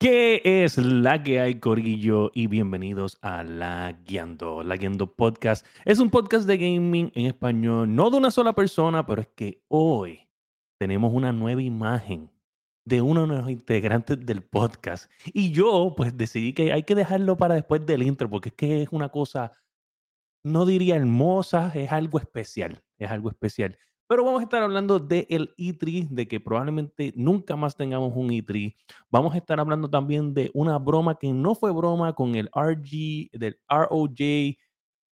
¿Qué es la que hay, Corillo? Y bienvenidos a La Guiando. La Guiando Podcast es un podcast de gaming en español, no de una sola persona, pero es que hoy tenemos una nueva imagen de uno de los integrantes del podcast. Y yo, pues, decidí que hay que dejarlo para después del intro, porque es que es una cosa, no diría hermosa, es algo especial, es algo especial. Pero vamos a estar hablando del E3, de que probablemente nunca más tengamos un E3. Vamos a estar hablando también de una broma que no fue broma con el RG, del ROJ,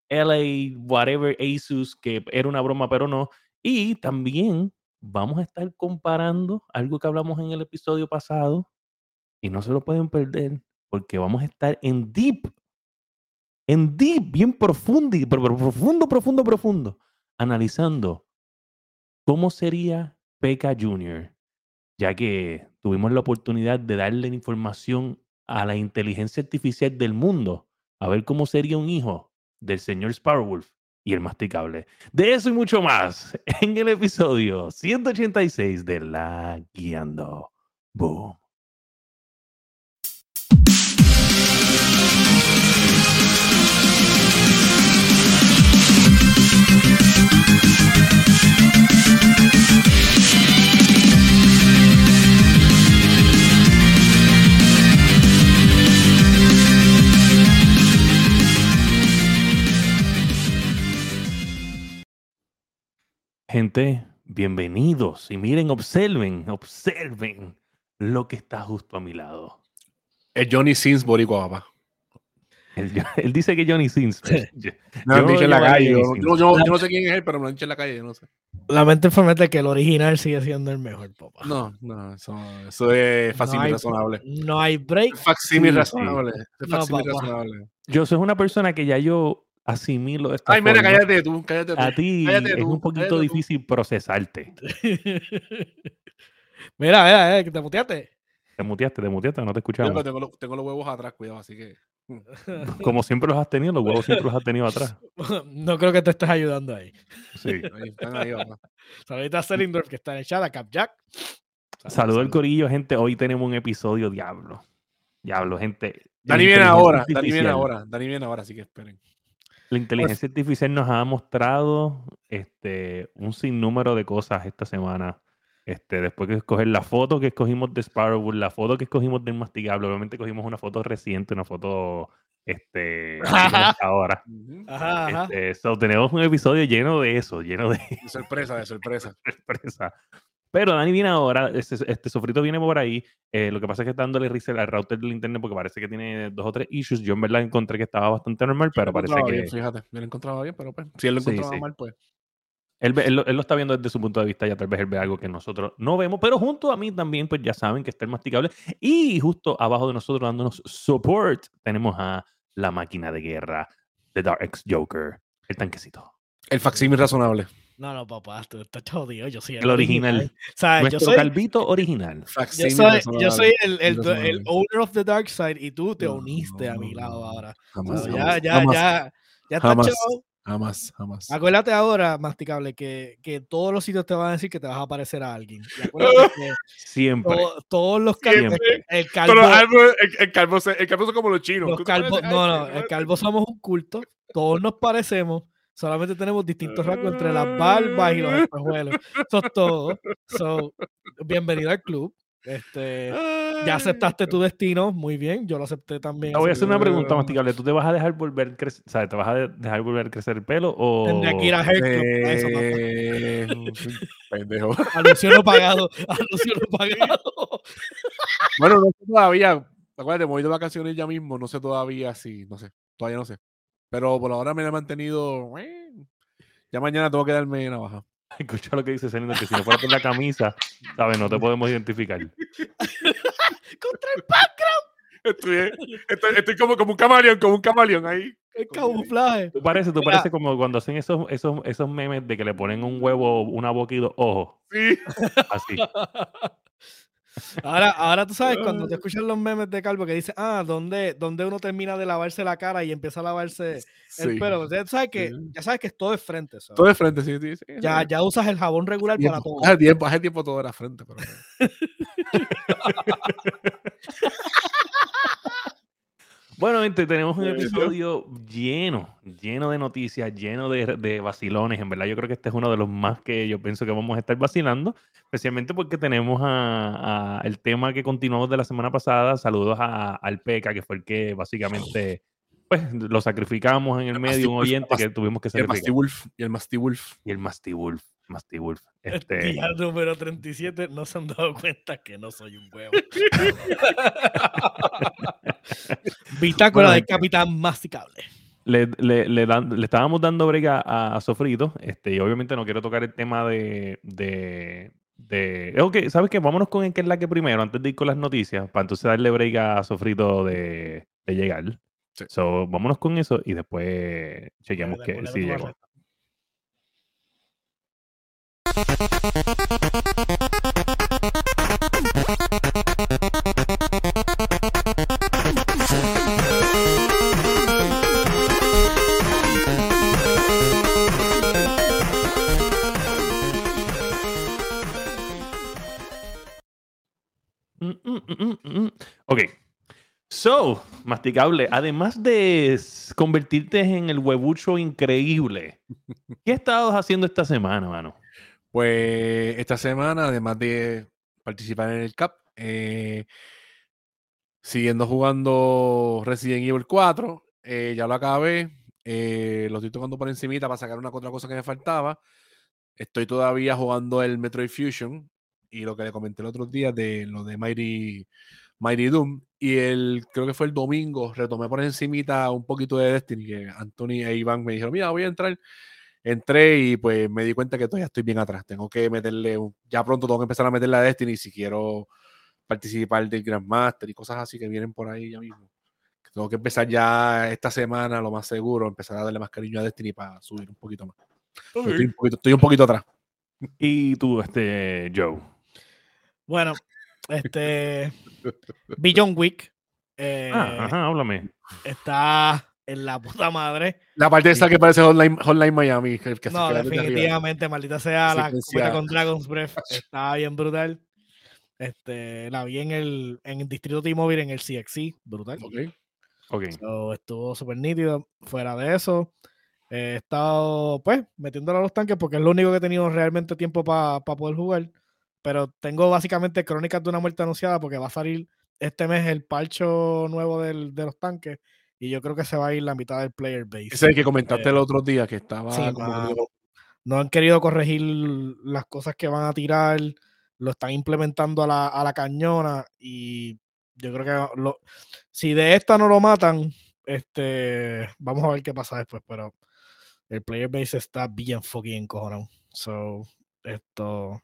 LA, whatever, Asus, que era una broma, pero no. Y también vamos a estar comparando algo que hablamos en el episodio pasado y no se lo pueden perder porque vamos a estar en deep, en deep, bien profundo, profundo, profundo, profundo, analizando ¿Cómo sería Peca Jr.? Ya que tuvimos la oportunidad de darle información a la inteligencia artificial del mundo, a ver cómo sería un hijo del señor Sparrowwolf y el masticable. De eso y mucho más en el episodio 186 de La Guiando. Boom. Gente, bienvenidos. Y miren, observen, observen lo que está justo a mi lado. Es Johnny Sins Boricua. Él, él, dice que Johnny Sins. Yo, me han dicho en la calle. Yo, yo, yo, no sé quién es él, pero me lo han dicho en la calle. No sé. Lamento informarte que el original sigue siendo el mejor, papá. No, no, eso, eso es fácil no y razonable. No hay break. Facsímil Sí, razonable. Es No, razonable. Yo soy una persona que ya yo asimilo esta Ay, mira, cállate tú, cállate tú. A ti cállate es tú, un poquito tú. difícil procesarte. mira, mira, eh, que te muteaste. Te muteaste, te muteaste, no te Yo escuchamos. tengo, los- tengo los huevos atrás, cuidado, así que. Como siempre los has tenido, los huevos siempre los has tenido atrás. no creo que te estés ayudando ahí. Sí. Ahí, están ahí, papá. Saludita a Selindorf que está en el chat, a Capjack. Saludos al corillo, gente. Hoy tenemos un episodio diablo. Diablo, gente. Dani viene ahora, Dani viene ahora, Dani viene ahora, así que esperen. La inteligencia artificial nos ha mostrado este, un sinnúmero de cosas esta semana. Este, después de escoger la foto que escogimos de Sparrow, la foto que escogimos del masticable, obviamente cogimos una foto reciente, una foto este, ahora. Ajá, ajá. Este, so, tenemos un episodio lleno de eso, lleno de De sorpresa, de sorpresa. sorpresa. Pero Dani viene ahora, este, este sofrito viene por ahí. eh, lo que pasa es que está dándole reset al router del internet porque parece que tiene dos o tres issues. Yo en verdad encontré que estaba bastante normal, pero parece encontraba que bien, fíjate, yo lo encontraba bien, pero pues, si él lo Sí, encontraba sí. mal, pues. Él, ve- él lo, él lo está viendo desde su punto de vista, ya tal vez él ve algo que nosotros no vemos, pero junto a mí también, pues ya saben que está el masticable. Y justo abajo de nosotros dándonos support, tenemos a la máquina de guerra, The Dark X Joker, el tanquecito. El facsímil razonable. No, no, papá, tú estás jodido. Yo soy El original. O sea, yo Nuestro soy, calvito original. yo soy, yo soy el, el, el owner of the dark side y tú te No, uniste a no, mi lado ahora. Jamás, So, jamás, ya, ya, jamás, ya, ya está jamás. Jamás, jamás. Acuérdate ahora, masticable, que, que todos los sitios te van a decir que te vas a parecer a alguien. Que Siempre. to- todos los calvos, Siempre. el calvo, Pero el, el calvo, se- el calvo son como los chinos. los pareces- no, no, el calvo somos un culto, todos nos parecemos, solamente tenemos distintos rasgos entre las barbas y los espejuelos. Eso es todo. So, bienvenido al club. Este, ya aceptaste tu destino, muy bien, yo lo acepté también. Te voy a hacer una pregunta, masticable. ¿Tú te vas a dejar volver crecer, o sea, te vas a de- dejar volver a crecer el pelo o Tendría que ir a para eso. Eh, pendejo. Anuncio no pagado, anuncio no pagado. Bueno, no sé todavía. Acuérdate, me voy de vacaciones ya mismo. No sé todavía si, no sé. Todavía no sé. Pero por ahora me he mantenido. eh, Ya mañana tengo que darme navaja. Escucha lo que dice Celina, que si no fuera por la camisa, ¿sabes? No te podemos identificar. Contra el background, Estoy, estoy, estoy como, como un camaleón, como un camaleón ahí. el camuflaje. Tú pareces, tú pareces como cuando hacen esos, esos, esos memes de que le ponen un huevo, una boca y dos ojos. Sí. Así. Ahora, ahora tú sabes, cuando te escuchan los memes de Calvo que dice, ah, ¿dónde, dónde uno termina de lavarse la cara y empieza a lavarse el sí. pelo? Ya sabes que, ya sabes que es todo de frente. Todo de frente, sí, sí. sí. Ya, ya usas el jabón regular para todo. Hace tiempo, hace tiempo todo era frente. Pero... básicamente tenemos un episodio lleno, lleno de noticias, lleno de, de vacilones. En verdad, yo creo que este es uno de los más que yo pienso que vamos a estar vacilando, especialmente porque tenemos a, a el tema que continuamos de la semana pasada. Saludos a, al PECA, que fue el que básicamente pues lo sacrificamos en el El medio, un Masti oyente que Masti- tuvimos que Y el Masty sacrificar. Wolf. Y el Masty Wolf. Y el Masty Wolf, Masty Wolf. El Este, día número 37 no se han dado cuenta que no soy un huevo. Bitácora Bueno, del capitán masticable. le, le, le, dan- le estábamos dando brega a, a Sofrito, este, y obviamente no quiero tocar el tema de, de, de... Ok, ¿sabes qué? Vámonos con el que es la que primero, antes de ir con las noticias, para entonces darle brega a Sofrito de, de llegar. Sí. So, vámonos con eso y después chequeamos que dale, sí llegó. Mm, mm, mm, mm, mm. Ok. So, masticable, además de convertirte en el huevucho increíble, ¿qué estabas haciendo esta semana, mano? Pues esta semana, además de participar en el CAP, eh, siguiendo jugando Resident Evil 4, eh, ya lo acabé, eh, lo estoy tocando por encimita para sacar una otra cosa que me faltaba. Estoy todavía jugando el Metroid Fusion y lo que le comenté el otro día de lo de Mighty, Mighty Doom. Y el, creo que fue el domingo, retomé por encimita un poquito de Destiny, que Anthony e Iván me dijeron, mira, voy a entrar. Entré y pues me di cuenta que todavía estoy bien atrás. Tengo que meterle, un- ya pronto tengo que empezar a meterle a Destiny si quiero participar del Grandmaster y cosas así que vienen por ahí ya mismo. Tengo que empezar ya esta semana, lo más seguro, empezar a darle más cariño a Destiny para subir un poquito más. Estoy un poquito, estoy un poquito atrás. Y tú, este, Joe. Bueno, este. Beyond Week eh, Ah, ajá, háblame. está en la puta madre. La parte esa que parece Hotline, Hotline Miami. Que, No, definitivamente, maldita sea, la copeta con Dragon's Breath está bien brutal. Este, la vi en el, en el distrito T-Mobile en el CXC, brutal. Ok. Ok. So, estuvo súper nítido. Fuera de eso, he estado, pues, metiéndole a los tanques porque es lo único que he tenido realmente tiempo para poder jugar. Pero tengo básicamente Crónicas de una muerte anunciada porque va a salir este mes el parcho nuevo del- de los tanques y yo creo que se va a ir la mitad del player base. Ese es el que comentaste Eh, el otro día que estaba sí, como no han querido corregir las cosas que van a tirar, lo están implementando a la, a la cañona y yo creo que lo- si de esta no lo matan, este, vamos a ver qué pasa después, pero el player base está bien fucking encojonado. So, esto,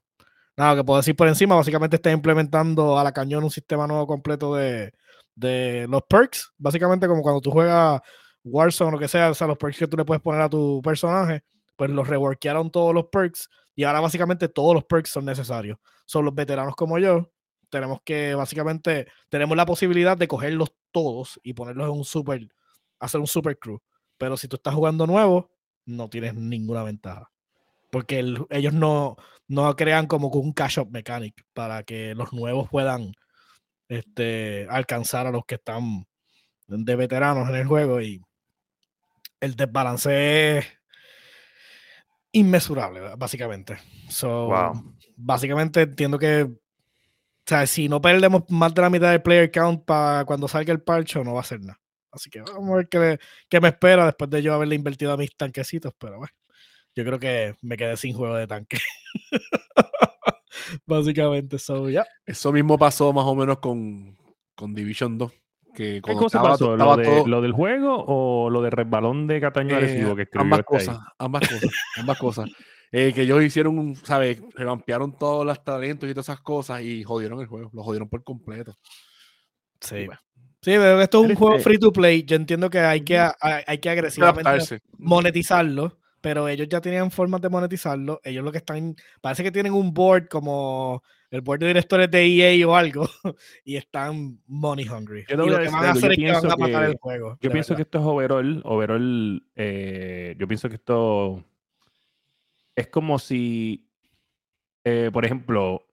nada, que puedo decir por encima, básicamente está implementando a la cañona un sistema nuevo completo de, de los perks, básicamente como cuando tú juegas Warzone o lo que sea, o sea, los perks que tú le puedes poner a tu personaje pues los reworkearon todos los perks y ahora básicamente todos los perks son necesarios. Son los veteranos como yo, tenemos que básicamente, tenemos la posibilidad de cogerlos todos y ponerlos en un super, hacer un super crew. Pero si tú estás jugando nuevo, no tienes ninguna ventaja. Porque el- ellos no, no crean como un cash up mechanic para que los nuevos puedan este, alcanzar a los que están de veteranos en el juego y el desbalance es inmesurable, básicamente. So, Wow. Básicamente entiendo que, o sea, si no perdemos más de la mitad del player count para cuando salga el parcho, no va a ser nada. Así que vamos a ver qué, qué me espera después de yo haberle invertido a mis tanquecitos, pero bueno, yo creo que me quedé sin juego de tanque. básicamente, so, ya. Eso mismo pasó más o menos con, con Division 2. Que ¿Qué cosa estaba- pasó? ¿Lo, de- todo- lo del juego o lo de resbalón de Cataño Eh, Arecibo que escribió ambas este ahí? cosas, ambas cosas, ambas cosas. Eh, que ellos hicieron ¿sabes? Revampearon todos los talentos y todas esas cosas y jodieron el juego, lo jodieron por completo. Sí. bueno. Sí, pero esto es un juego free to play. Yo entiendo que hay que, hay, hay que agresivamente adaptarse. monetizarlo, pero ellos ya tenían formas de monetizarlo. Ellos lo que están, parece que tienen un board como el board de directores de EA o algo, y están money hungry. Yo te y voy lo a que decir van a algo, yo hacer es que van pienso a matar que- el juego. Yo de pienso que verdad. esto es overall, overall, eh, yo pienso que esto es como si, eh, por ejemplo,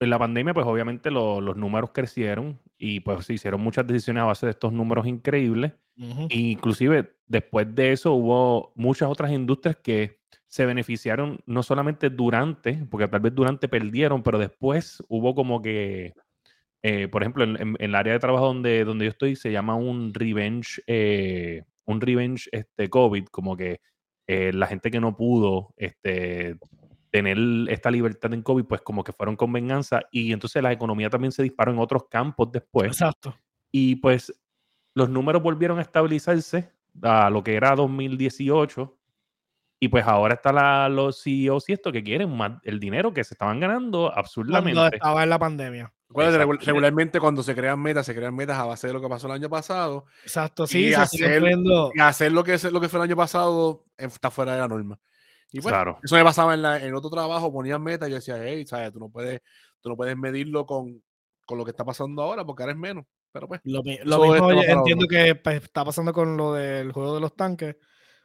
en la pandemia, pues obviamente lo- los números crecieron y pues se hicieron muchas decisiones a base de estos números increíbles Ujú. Inclusive después de eso hubo muchas otras industrias que se beneficiaron no solamente durante, porque tal vez durante perdieron, pero después hubo como que, eh, por ejemplo, en, en- en el área de trabajo donde, donde yo estoy se llama un revenge, eh, un revenge este, COVID, como que eh, la gente que no pudo este, tener esta libertad en COVID, pues como que fueron con venganza y entonces la economía también se disparó en otros campos después Exacto. y pues los números volvieron a estabilizarse a lo que era 2018 y pues ahora está la, los CEOs y esto que quieren más el dinero que se estaban ganando Cuando absurdamente. estaba en la pandemia. Exactamente. regularmente cuando se crean metas, se crean metas a base de lo que pasó el año pasado. Exacto, sí, Y se hacer- Y hacer lo que, es, lo que fue el año pasado eh, está fuera de la norma. Y pues, Claro. eso me pasaba en, la- en otro trabajo, ponían metas y yo decía, hey, ¿sabes? Tú no puedes, tú no puedes medirlo con, con lo que está pasando ahora porque ahora es menos. Pero pues, Lo, mismo entiendo que pues, está pasando con lo del juego de los tanques.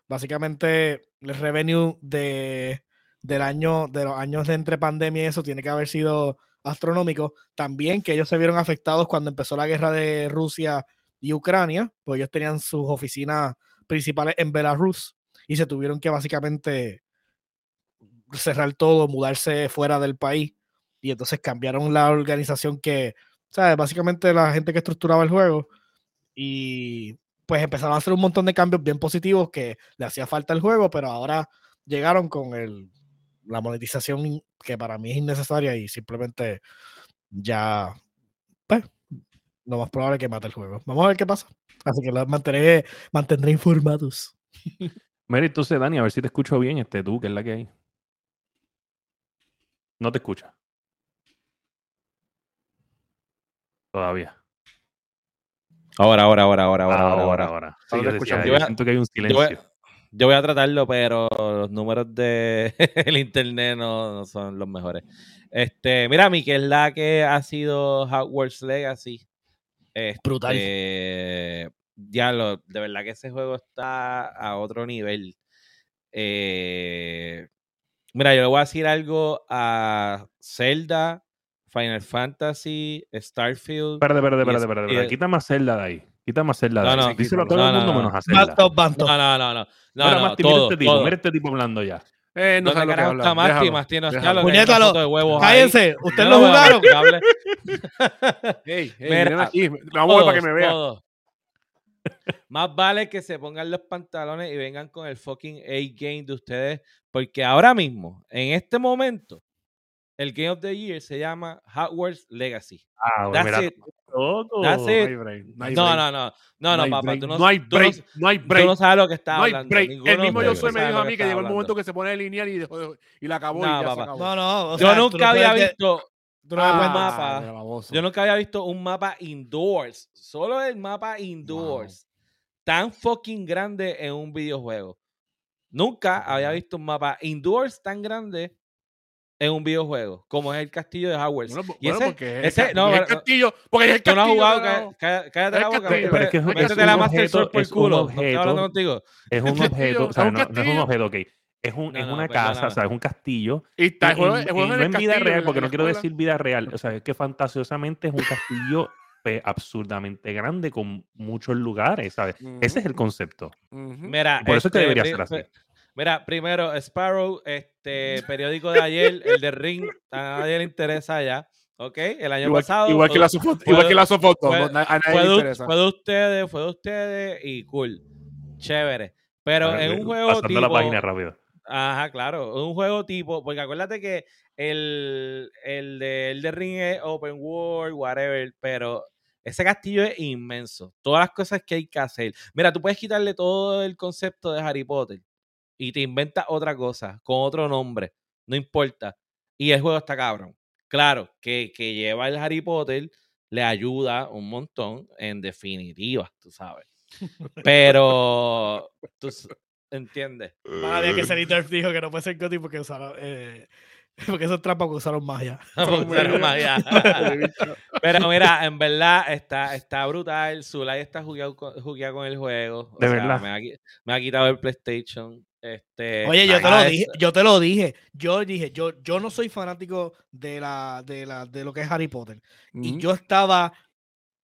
Básicamente, el revenue de, del año, de los años de entre pandemia y eso tiene que haber sido astronómico. También que ellos se vieron afectados cuando empezó la guerra de Rusia y Ucrania, pues ellos tenían sus oficinas principales en Belarus y se tuvieron que básicamente cerrar todo, mudarse fuera del país y entonces cambiaron la organización que, ¿sabes? Básicamente la gente que estructuraba el juego y pues empezaron a hacer un montón de cambios bien positivos que le hacía falta al juego, pero ahora llegaron con el, la monetización que para mí es innecesaria y simplemente ya, pues, lo más probable es que mate el juego. Vamos a ver qué pasa. Así que los mantendré, mantendré informados. Mira, entonces, Dani, a ver si te escucho bien, este tú, que es la que hay. No te escucha. Todavía. Ahora, ahora, ahora, ahora, ahora, ahora, ahora. ahora. Sí, ahora te decía, yo, siento que hay un silencio. Yo voy, a, tratarlo, pero los números de el internet no, son los mejores. Este, mira, mi que es la que ha sido Hogwarts Legacy. Este, Brutal. Ya lo, de verdad que ese juego está a otro nivel. Eh, mira, yo le voy a decir algo a Zelda, Final Fantasy, Starfield. Espérate, espérate, espérate, es- espérate, espérate. es- Quita más Zelda de ahí. Quita más Zelda de No, ahí. no, Díselo a no, todo el no, mundo no, menos a no. Zelda. Banto, banto. No, no, no, no. No, Mira, no, Masti, mira todo, este tipo, todo. mira este tipo hablando ya. eh, no ¿Dónde sabe lo que habla. Masti? no está lo que de huevos. Cállense, ustedes lo no jugaron. Hey, hey, Mira, aquí. Vamos a ver para que me Todos, vea. todos. Más vale que se pongan los pantalones y vengan con el fucking A-game de ustedes, porque ahora mismo, en este momento, el Game of the Year se llama Hogwarts Legacy. Ah, That's mira, it. loco. That's No it. hay break, no No, no, no, no, no, hay papá, break, tú no, no hay tú no- break, no hay tú break. no sabes lo que hay hablando. break. El mismo ustedes Josué me dijo a mí que está llegó el momento que se pone a linear y, dejó de- y la acabó No, y ya papá. se acabó. No, no. o Yo sea, tú no nunca había visto, tú no un mapa. mira, yo nunca había visto un mapa indoors, solo el mapa indoors, tan fucking grande en un videojuego. Nunca había visto un mapa indoors tan grande en un videojuego como es el castillo de Hogwarts. Bueno, y bueno, ese, porque es ese- el, no, el castillo. Porque es el tú no has castillo. jugado, cállate la boca. castillo. Pero es que es un- métete es la Master objeto- Sword por. No estoy hablando objeto. contigo. Es un castillo, objeto, o sea, no, no es un castillo. objeto, ok. Es, un, es una casa, o sea, es un castillo. Y está el Y juego, en- el juego y es no en vida castillo, real, porque no quiero decir vida real. O sea, es que fantasiosamente es un castillo pues, absurdamente grande con muchos lugares, ¿sabes? Ese es el concepto. Mira, Y por eso es que este, debería ser así. Mira, primero, Sparrow, este periódico de ayer, el de Ring, a nadie le interesa ya. ¿Ok? El año Igual, pasado. igual que la sofoto. Igual que la sofoto. fue- no, na- a nadie fue, le de, interesa. fue de ustedes, fue de ustedes y cool. Chévere. Pero ver, en un juego Pasando tipo. la página rápido. Ajá, claro. Un juego tipo. Porque acuérdate que el, el de el de Ring es open world, whatever. Pero ese castillo es inmenso. Todas las cosas que hay que hacer. Mira, tú puedes quitarle todo el concepto de Harry Potter y te inventas otra cosa con otro nombre. No importa. Y el juego está cabrón. Claro, que, que lleva el Harry Potter le ayuda un montón en definitiva, tú sabes. Pero, tú entiendes. Madre que Zenith dijo que no puede ser Gotti porque usaron. Eh, porque eso es trampa porque usaron magia. Pero magia. Pero mira, en verdad está, está brutal. Zulay está jugueado con, jugueado con el juego. O De sea, verdad. Me ha, qui- me ha quitado el PlayStation. Este, Oye, yo te lo dije, yo te lo dije. Yo dije, yo, yo no soy fanático de la, de la, de lo que es Harry Potter. Y Ujú. yo estaba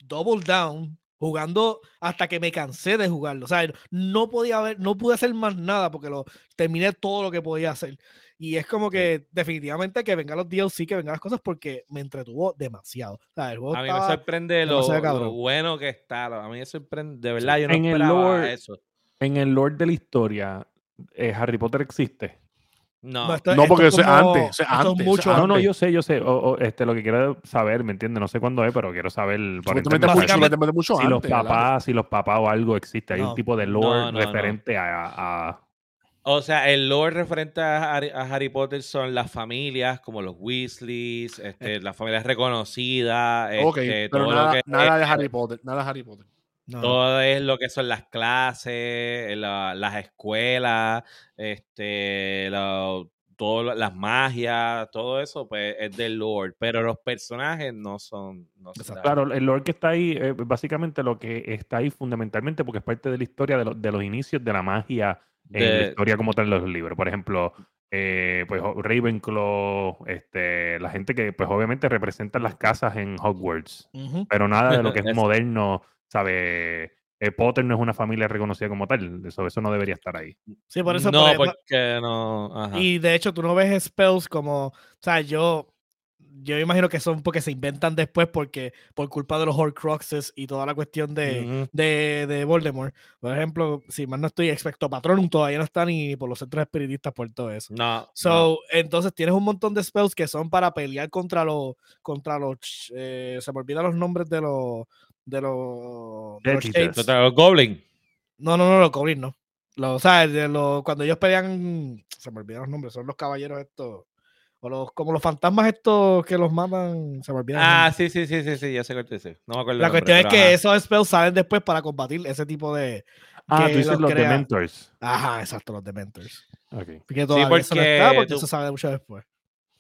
double down jugando hasta que me cansé de jugarlo. O sea, no podía ver, no pude hacer más nada porque lo terminé todo lo que podía hacer. Y es como que definitivamente que vengan los DLC, que vengan las cosas porque me entretuvo demasiado. O sea, el juego A mí me sorprende lo, lo bueno que está. A mí me sorprende, de verdad, yo no En el esperaba lore- eso. En el lore de la historia, eh, Harry Potter existe. No, No, esto- No, porque eso es como- antes, eso es esto antes, mucho Ah, no, no, yo sé, yo sé. O, o, este, lo que quiero saber, ¿me entiendes? No sé cuándo es, pero quiero saber por mucho- si los papás, si los papás o algo existe. Hay No. un tipo de lore No, no, no. referente a, a- O sea, el lore referente a Harry, a Harry Potter son las familias, como los Weasleys, este, las familias reconocidas, Ok, este, pero todo nada, lo que nada de Harry Potter, nada de Harry Potter. no. todo es lo que son las clases, la- las escuelas, este, todo las magias, todo eso, pues es del lore, pero los personajes no son, no son Claro, el lore que está ahí, eh, básicamente lo que está ahí fundamentalmente porque es parte de la historia de, lo- de los inicios de la magia en la historia como tal de los libros. Por ejemplo, eh, pues Ravenclaw, este, la gente que pues obviamente representan las casas en Hogwarts, Ujú. pero nada de lo que es moderno, ¿sabe? Eh, Potter no es una familia reconocida como tal, eso, eso no debería estar ahí. Sí, por eso. no, por- porque no. ajá. Y de hecho, tú no ves spells como. O sea, yo. Yo me imagino que son porque se inventan después porque por culpa de los Horcruxes y toda la cuestión de, de, de Voldemort. Por ejemplo, si más no estoy, Expecto Patronum todavía no está ni por los centros espiritistas por todo eso. No. no. So, entonces tienes un montón de spells que son para pelear contra los, contra los, eh, se me olvidan los nombres de los, de los, de los los Goblin. No, no, no, los goblins no. Los, o sea, de los, cuando ellos pelean, se me olvidan los nombres, son los caballeros estos, o los, como los fantasmas estos que los matan, se me olvidan. Ah, sí, sí, sí, sí, sí, ya sé cuál dice. No me acuerdo. La nombre, cuestión es que ajá. esos spells salen después para combatir ese tipo de, Ah, que tú dices los Dementors. ajá, exacto, los Dementors. Ok. Que todavía eso no porque está porque tú- eso sale mucho después.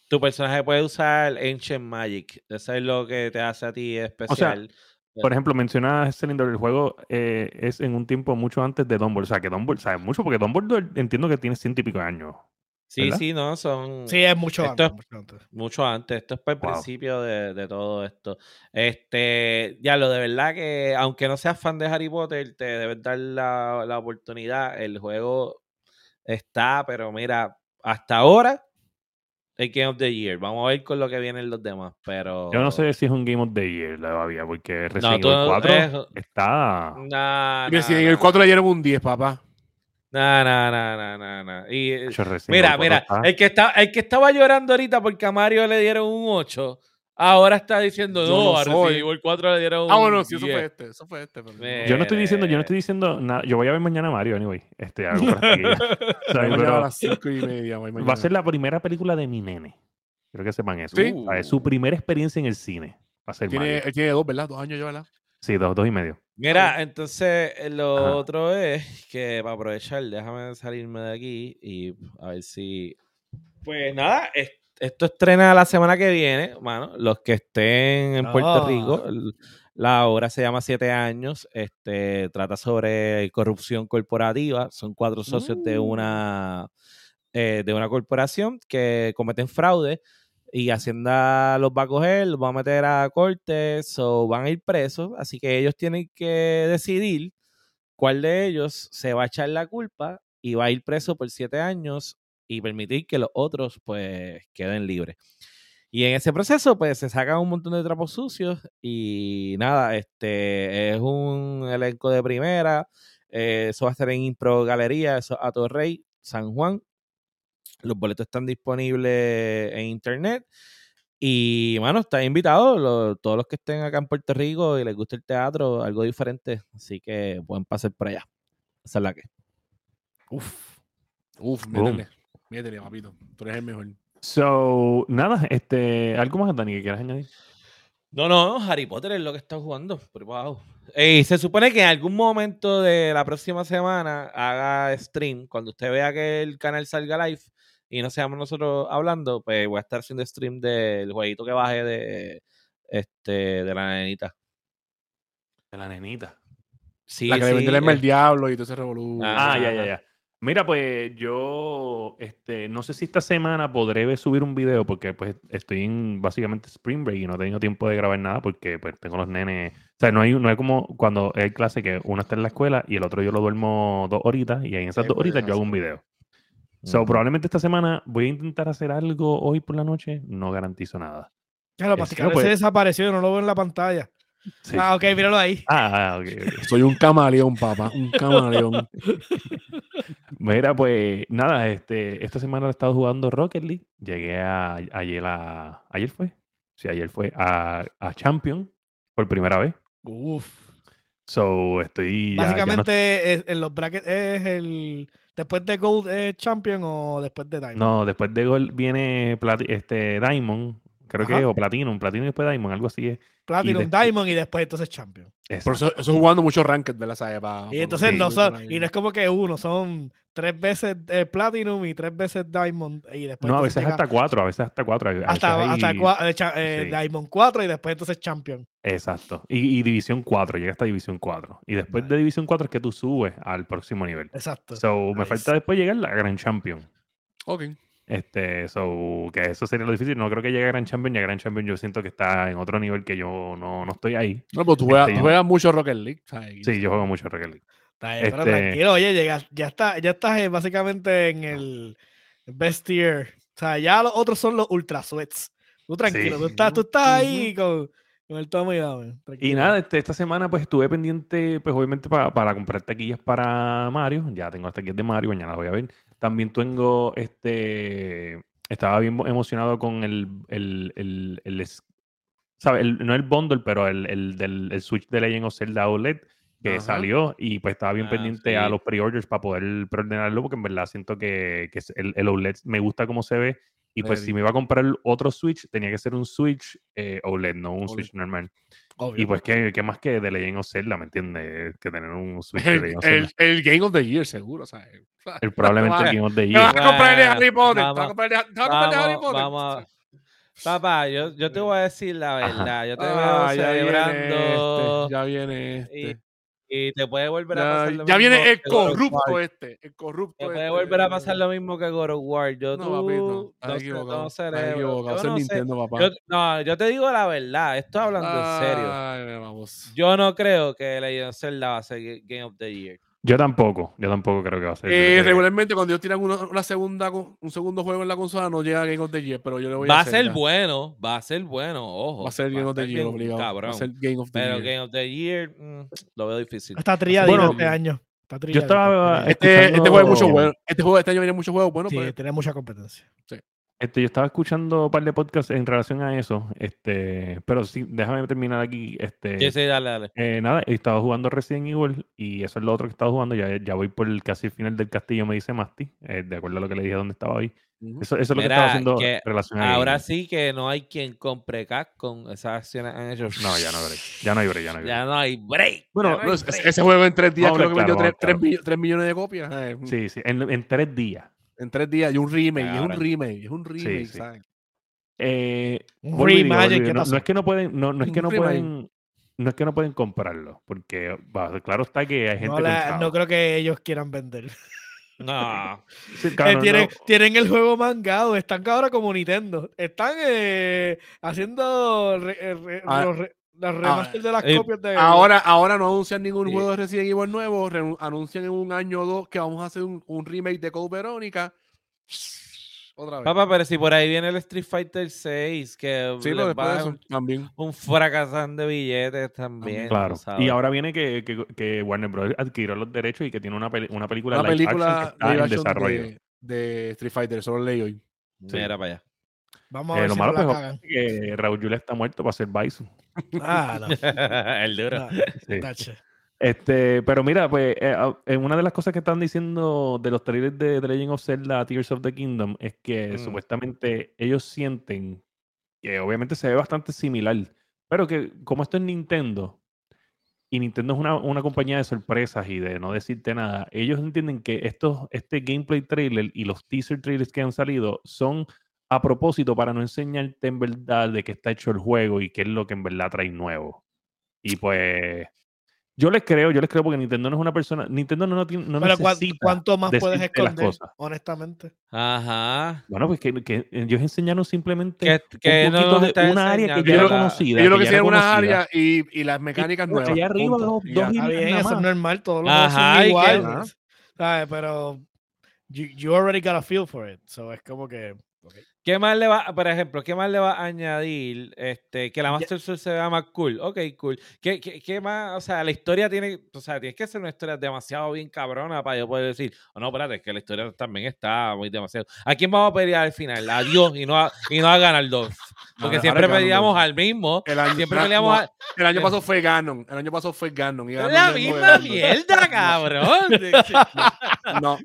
Tu personaje puede usar Ancient Magic. Eso es lo que te hace a ti especial. Por ejemplo, mencionas Cylinder, el juego eh, es en un tiempo mucho antes de Dumbledore. O sea, que Dumbledore, sabe mucho porque Dumbledore entiendo que tiene ciento y pico de años. Sí, ¿verdad? sí, no, son Sí, es mucho Esto antes, es- mucho antes. mucho antes. Esto es para el Wow. principio de, de todo esto. Este, ya lo de verdad que, aunque no seas fan de Harry Potter, te debes dar la, la oportunidad. El juego está, pero mira, hasta ahora, el Game of the Year. Vamos a ver con lo que vienen los demás, pero... Yo no sé si es un Game of the Year todavía, porque Resident Evil no- 4 es- está... Nah, Mira, nah, si en nah. el 4 le dieron un 10, papá. No, no, no, no, no, no. Y, eh, mira, Evil 4 mira, el que, está, el que estaba llorando ahorita porque a Mario le dieron un 8, ahora está diciendo, Yo no, no a Evil 4 le dieron un Ah, bueno, sí, eso 10". fue este, eso fue este. pero- Eh, Yo no estoy diciendo, yo no estoy diciendo nada. Yo voy a ver mañana Mario, anyway. Este, algo a las 5 y media. voy va a ser la primera película de mi nene. Quiero que sepan eso. Sí. ¿sabes? Su primera experiencia en el cine. Va a ser Tiene, Mario. él tiene dos, ¿verdad? Dos años ya, ¿verdad? Sí, dos, dos y medio. Mira, entonces eh, lo Ajá. otro es que para aprovechar, déjame salirme de aquí y a ver si. Pues nada, es- esto estrena la semana que viene, mano. Los que estén en Puerto Ah. Rico, la obra se llama Siete Años. Este trata sobre corrupción corporativa. Son cuatro socios de una eh, de una corporación que cometen fraude y Hacienda los va a coger, los va a meter a corte, o van a ir presos, así que ellos tienen que decidir cuál de ellos se va a echar la culpa y va a ir preso por siete años y permitir que los otros pues queden libres. Y en ese proceso pues se sacan un montón de trapos sucios y nada, este es un elenco de primera, eh, eso va a estar en Impro Galería, eso es a Torrey, San Juan. Los boletos están disponibles en internet. Y, bueno, están invitados lo- todos los que estén acá en Puerto Rico y les gusta el teatro, algo diferente. Así que pueden pasar por allá. Esa es la que. Uf. Uf, métele. Métele, papito. Tú eres el mejor. So, nada, este, ¿algo más, Dani, que quieras añadir? No, no, Harry Potter es lo que está jugando. por abajo. Y se supone que en algún momento de la próxima semana haga stream. Cuando usted vea que el canal salga live y no seamos nosotros hablando, pues voy a estar haciendo stream del jueguito que baje de, este, de la nenita. De la nenita. Sí, la que le sí, vendió el eh, diablo y todo ese revolú. Ah, Ah, ya, ya, ya. Mira, pues yo este, no sé si esta semana podré subir un video porque pues estoy en básicamente Spring Break y no he tenido tiempo de grabar nada porque pues tengo los nenes. O sea, no hay, no hay como cuando hay clase que uno está en la escuela y el otro yo lo duermo dos horitas y en esas Sí, dos horitas yo hago un video. So, Ujú. probablemente esta semana voy a intentar hacer algo hoy por la noche, no garantizo nada. Claro, Pascal no, pues- se desapareció, yo no lo veo en la pantalla. Sí. Ah, ok, míralo ahí. Ah, ah, ok. Soy un camaleón, papá. Un camaleón. Mira, pues nada, este, esta semana he estado jugando Rocket League. Llegué a, ayer a. ¿Ayer fue? Sí, ayer fue a, a Champion por primera vez. Uf. So, estoy. ya- ya no- Básicamente es- en los brackets es el. Después de Gold eh, Champion o después de Diamond. no, después de Gol viene plati- este, Diamond, creo que Ajá. es, o Platinum, Platinum y después Diamond, algo así es. Platinum, después- Diamond y después entonces Champion. Por eso, eso jugando mucho ranked, ¿verdad? ¿Sabe? Pa- Y entonces no son, y no es como que uno, son tres veces eh, Platinum y tres veces Diamond y después No, a veces llega hasta cuatro, a veces hasta cuatro. a veces hasta, hasta cua- eh, eh, sí. Diamond 4 y después entonces Champion. Exacto. Y, y División 4, llega hasta División 4. Y después de División 4 es que tú subes al próximo nivel. Exacto. So, me falta después llegar a la Grand Champion. Ok. Este, so, que eso sería lo difícil. No creo que llegue a Grand Champion. Y a Grand Champion yo siento que está en otro nivel que yo no, no estoy ahí. No, pues tú juegas, Este, tú juegas mucho Rocket League. ¿sabes? Sí, yo juego mucho Rocket League. Está pero este- tranquilo, oye, llega- ya, está, ya estás eh, básicamente en el best tier. O sea, ya los otros son los ultra sweats. Tú tranquilo, tú estás, tú estás ahí con, con el tomo y dame. Y nada, este, esta semana pues estuve pendiente, pues obviamente pa- para comprar taquillas para Mario. Ya tengo las taquillas de Mario, mañana las voy a ver. También tengo, este, estaba bien emocionado con el, el, el, el es- ¿sabe? El- no el bundle, pero el, el del el Switch de Legend of Zelda OLED que Ajá. salió y pues estaba bien Ah, pendiente a los pre-orders para poder preordenarlo porque en verdad siento que, que el, el OLED me gusta cómo se ve y pues si me iba a comprar otro Switch tenía que ser un Switch eh, OLED, no un OLED. Switch normal. Obvio. Y pues, ¿qué, qué más que de Legend of Zelda, ¿me entiendes? Que tener un Switch de El, Legend of Zelda. el, el Game of the Year, seguro, ¿sabes? El, probablemente el. Game of the Te vas Year. a comprar el Harry Potter. Te vas a vamos- comprar el el Harry Potter. vamos. Papá, yo, yo te voy a decir la Ajá. verdad. Yo te Ah, veo ya viene celebrando este, ya viene este. Y te puede volver a Ya, pasar lo ya mismo viene el corrupto este. El corrupto Te puede este. volver a pasar lo mismo que God of War. Yo No, tú, papi, no. Estás equivocado. no Estás cerebro. Yo no. Nintendo, papá. Yo, no, yo te digo la verdad. Estoy hablando en serio. Ay, vamos. Yo no creo que Legend of Zelda va a ser Ga- Game of the Year. Yo tampoco, yo tampoco creo que va a ser. Eh, regularmente cuando ellos tiran una, una segunda, un segundo juego en la consola no llega a Game of the Year, pero yo le voy Va a a ser bueno, va a ser bueno, ojo. Va a ser Game of the Year, obligado. Cabrón. Va a ser Game of the Pero Year. Game of the Year mm, lo veo difícil. Está trilladito Bueno, este año. Está yo estaba Este, este juego hay muchos juegos. Este juego este año viene muchos juegos buenos, trilladito. pero Sí, tiene mucha competencia. Este, yo estaba escuchando un par de podcasts en relación a eso, este, pero sí, déjame terminar aquí. Este, Sí, sí, dale, dale. eh, nada, he estado jugando Resident Evil y eso es lo otro que he estado jugando. Ya, ya voy por el casi el final del castillo, me dice Masti, eh, de acuerdo a lo que le dije donde estaba hoy. Eso, eso es lo que estaba haciendo que en relación a Ahora sí que no hay quien compre CAC con esas acciones han hecho. No, ya no hay break. Ya no hay break, ya no hay break. Ya no hay break. Bueno, no hay No, ese- break. ese juego en tres días a creo que vendió claro, tres millo- tres millones de copias. eh, Sí, sí, en, en tres días. En tres días. Y un remake, y es un remake, es un remake, sí. ¿sabes? Eh, digo, ¿qué digo, no, es que no pueden, no, no es que no remake. pueden, no es que no pueden comprarlo, porque claro está que hay gente No, la- no creo que ellos quieran vender. No. Sí, Eh, claro, tienen, no. tienen el juego mangado, están ahora como Nintendo. Están eh, haciendo re- eh, re- Ah, los, re- los remaster de las eh, copias de. Ahora, ahora no anuncian ningún Sí. juego de Resident Evil nuevo, re- anuncian en un año o dos que vamos a hacer un, un remake de Code Verónica. Otra vez. Papá, pero si por ahí viene el Street Fighter 6, que sí, les va de eso un, también. un fracasán de billetes también. Claro. Y ahora viene que, que, que Warner Bros. adquirió los derechos y que tiene una, peli- una película Una live película action que está live en desarrollo. de, de Street Fighter, solo leí hoy. Mira para allá. Vamos a Eh, ver lo si malo no la pues, cagan. es que Raúl Julia está muerto para ser Bison. Ah, no. el duro. no, Sí. tache. Este, pero mira, pues eh, ah, eh, una de las cosas que están diciendo de los trailers de The Legend of Zelda Tears of the Kingdom es que Mm. supuestamente ellos sienten que obviamente se ve bastante similar, pero que como esto es Nintendo y Nintendo es una, una compañía de sorpresas y de no decirte nada, ellos entienden que estos, este gameplay trailer y los teaser trailers que han salido son a propósito para no enseñarte en verdad de qué está hecho el juego y qué es lo que en verdad trae nuevo. Y pues Yo les creo, yo les creo porque Nintendo no es una persona. Nintendo no, tiene, no Pero ¿cuán- necesita. ¿cuánto más puedes decirte las esconder? cosas. Honestamente. Ajá. Bueno, pues que, que ellos enseñaron simplemente Que, que un no de una área que ya era conocida. Ellos lo que hicieron conocida. áreas y, y las mecánicas Y por nuevas. allá arriba, punto. dos- Y dos y- Está bien, eso es más. normal, todos los Ajá, son que- iguales. ¿sabes? Pero you, you already got a feel for it. So es como que. ¿Qué más le va, por ejemplo, qué más le va a añadir? Este, que la Master Sword se vea más cool. Ok, cool. ¿Qué, qué, qué más? O sea, la historia tiene, o sea, tienes que ser una historia demasiado bien cabrona para yo poder decir, oh, no, espérate, es que la historia también está muy demasiado. ¿A quién vamos a pelear al final? A Dios y no a, y no a Ganondorf. Porque siempre Ganondorf. al mismo. El año, Siempre na- peleamos no, al- el año pasado fue Ganon. El año pasado fue Ganon. y Ganon la es misma mierda, cabrón. No,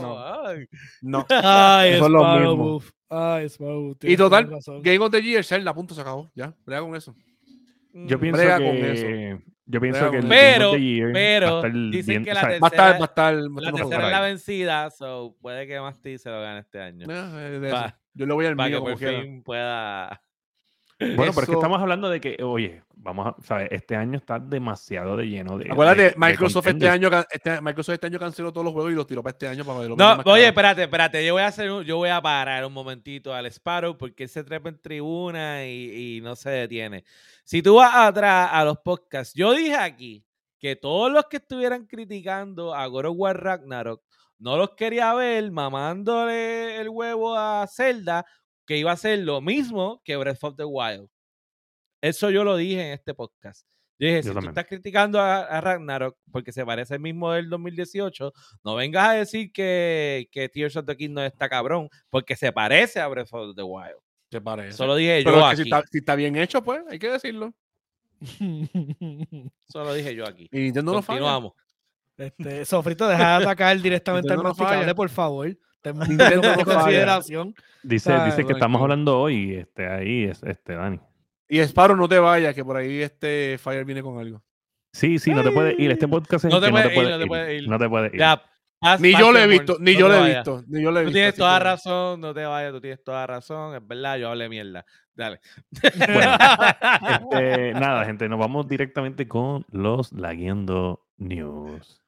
No. ay. no. Ay. Ay, Sparrow Wolf, Y total. Game of the Year, Zelda, punto, se acabó. Ya, brega con eso. Yo pienso Brega que. con eso. Yo pienso que el con Game of the Year Pero va a estar dicen bien- que o la sea, Va a estar, Tercera- va a estar. La tercera es la vencida, so puede que Masti se lo gane este año. Eh, Pa- eso. Yo le voy al Para que mío como por quiera. fin pueda. Bueno, pero es que Eso- estamos hablando de que, oye, vamos a, ¿sabes? Este año está demasiado de lleno de. Acuérdate, de- de Microsoft, este año, este, Microsoft este año canceló todos los juegos y los tiró para este año para ver lo que No, oye, caro. espérate, espérate. Yo voy a hacer un- yo voy a parar un momentito al Sparrow porque él se trepa en tribuna y, y no se detiene. Si tú vas atrás a los podcasts, yo dije aquí que todos los que estuvieran criticando a God of War Ragnarok no los quería ver mamándole el huevo a Zelda, que iba a ser lo mismo que Breath of the Wild. Eso yo lo dije en este podcast. Yo dije, Yo si tú estás criticando a, a Ragnarok porque se parece al mismo del 2018, no vengas a decir que, que Tears of the Kingdom está cabrón, porque se parece a Breath of the Wild. ¿Te parece? Solo dije Pero yo es que si aquí. está, si está bien hecho, pues hay que decirlo. Solo dije yo aquí. Y Nintendo no falla. Continuamos. Este, Sofrito, deja de atacar directamente al no masticable, por favor. De consideración. Dice, dice que estamos hablando hoy, este, ahí es este, Dani. Y Sparrow, no te vayas, que por ahí este Fire viene con algo. Sí, sí, no te puedes ir. Este podcast es No el te que no te puedes ir, no te puedes ir. No te puedes ir. Ya, haz Ni yo lo he visto, ni no yo lo he visto, ni yo lo he Tú visto. tienes así toda que- razón, no te vayas, tú tienes toda razón, es verdad, yo hablé mierda. Dale. Bueno, Este, nada, gente, nos vamos directamente con los Laguiendo News.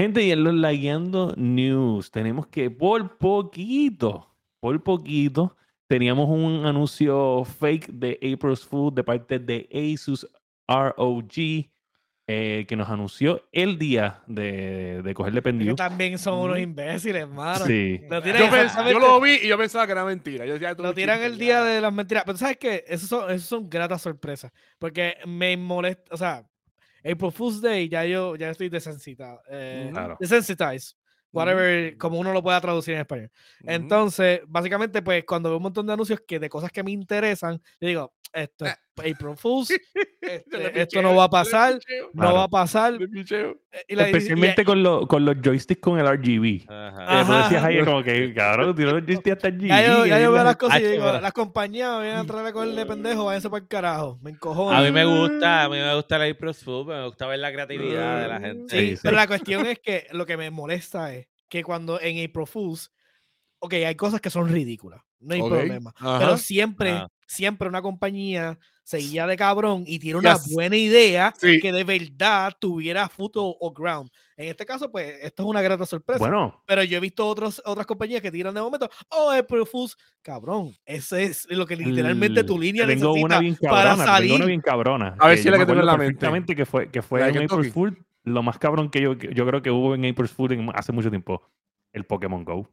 Gente, y en los Lagueando News tenemos que por poquito, por poquito, teníamos un anuncio fake de April's Food de parte de Asus ROG eh, que nos anunció el día de, de cogerle que pendiente. también son unos imbéciles, mano. Sí. Lo tiran, Yo, yo lo vi y yo pensaba que era mentira. Yo decía, "Esto es lo tiran el día ya". de las mentiras. Pero ¿sabes qué? Esos son, esos son gratas sorpresas. Porque me molesta, o sea, April Fool's Day ya yo ya estoy desensitado. Eh, Ujú. Claro. Desensitized. Whatever, como uno lo pueda traducir en español. Ujú. Entonces, básicamente, pues cuando veo un montón de anuncios que de cosas que me interesan, yo digo, esto es April Fools, este, esto picheo, no va a pasar, picheo, no Claro. va a pasar. eh, y la- y- y- Especialmente con, lo- con los joysticks con el RGB. Ajá. Tú Ajá. decías ahí como que, cabrón, tiró los joysticks hasta allí. Ya yo, ya yo veo las cosas y digo, las compañías me vienen a traer a cogerle pendejo, váyanse para el carajo. Me encojono. A mí me gusta, a mí me gusta la April Food, me gusta ver la creatividad de la gente. Sí, Sí, sí. pero la cuestión es que lo que me molesta es que cuando en April Fools, ok, hay cosas que son ridículas, no hay problema. ajá. Pero siempre, Ajá. Siempre una compañía se guía de cabrón y tiene una Yes. buena idea Sí. que de verdad tuviera foot o ground. En este caso, pues, esto es una grata sorpresa. Bueno, Pero yo he visto otros, otras compañías que tiran de momento, oh, April Fools, cabrón, ese es lo que literalmente el- tu línea te tengo una necesita bien para cabrona, tengo salir. una bien cabrona. A ver si la que tengo en la mente. perfectamente que fue, que fue en April. Fool, lo más cabrón que yo, yo creo que hubo en April Fool en- hace mucho tiempo, el Pokémon Go.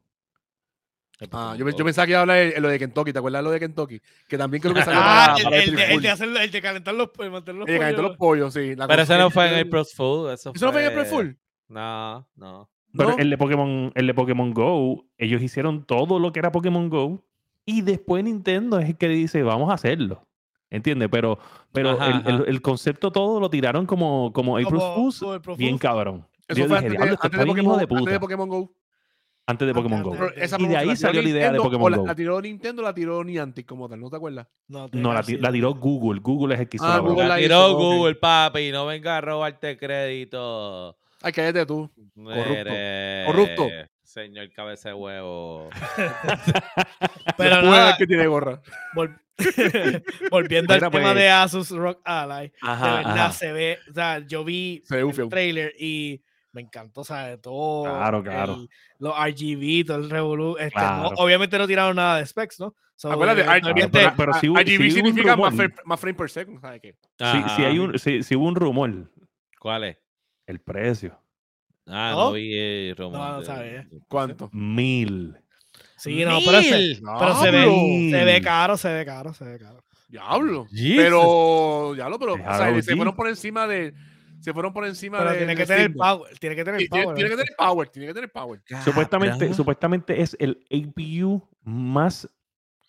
Ah, yo, yo pensaba que iba a hablar de lo de Kentucky. ¿Te acuerdas de lo de Kentucky? Que también creo que salió Ah, para, el, para el de, el de hacer- el de calentar los, el mantener los El de calentar pollos. los pollos, sí. la Pero ese no fue en April Food, eso, ¿Eso no fue en April Fool? No, no. Pero ¿No? el de Pokémon, el de Pokémon Go, ellos hicieron todo lo que era Pokémon Go y después Nintendo es el que dice, vamos a hacerlo. ¿Entiendes? Pero, pero Ajá, el, el- ajá. el concepto todo lo tiraron como, como April Como- Fools, April bien Fools. cabrón. Eso Yo fue dije, antes, "Diablo, de, antes, de Pokémon, de antes de puta". Pokémon Go. Antes de Pokémon Go. esa Y de ahí salió la idea de Pokémon o la, Go. la tiró Nintendo, la tiró Niantic como tal, ¿no te acuerdas? No, No, la, ti- la tiró Google. Google es el que hizo Ah, la Google. La tiró. Google, papi, no venga a robarte crédito. Ay, cállate tú. Mire, Corrupto. Señor cabeza de huevo. Pero nada, que tiene gorra. vol- volviendo Mira, al tema pues. de Asus Rock Ally, de Ajá, verdad ajá. se ve, o sea, yo vi el trailer y me encantó, o sea, de todo. Claro, claro. el- los RGB, todo el Revolu. Este, no- Claro. obviamente no tiraron nada de specs, ¿no? So, Acuérdate, R- eventualmente- pero- pero sí hubo- RGB significa más frame, más frame per second, ¿sabes qué? Sí, sí, hay un, sí, sí hubo un rumor. ¿Cuál es? El precio. Ah, ¿No? no, vi el rumor No, no sabía. ¿Cuánto? Mil. Sí, no, pero se, pero se ve, se ve caro, se ve caro, se ve caro. Diablo. Jesus. Pero, diablo, pero, o sea, se fueron por encima de. Se fueron por encima Pero de. tiene de que tener power, tiene que tener Sí, tiene, power. tiene que tener power, tiene que tener power. Supuestamente, supuestamente es el APU más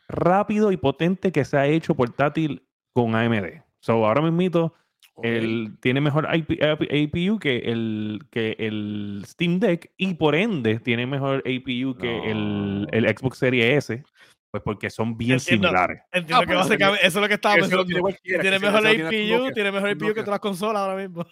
rápido y potente que se ha hecho portátil con AMD. So, ahora mismo Ok. el, tiene mejor IP APU que el, que el Steam Deck y por ende tiene mejor APU que el, No. el Xbox Series S, pues porque son bien Entiendo. similares. Entiendo Ah, que básicamente eso es lo que estaba pensando. tiene mejor tiene APU, tiene mejor APU que todas las consolas ahora mismo.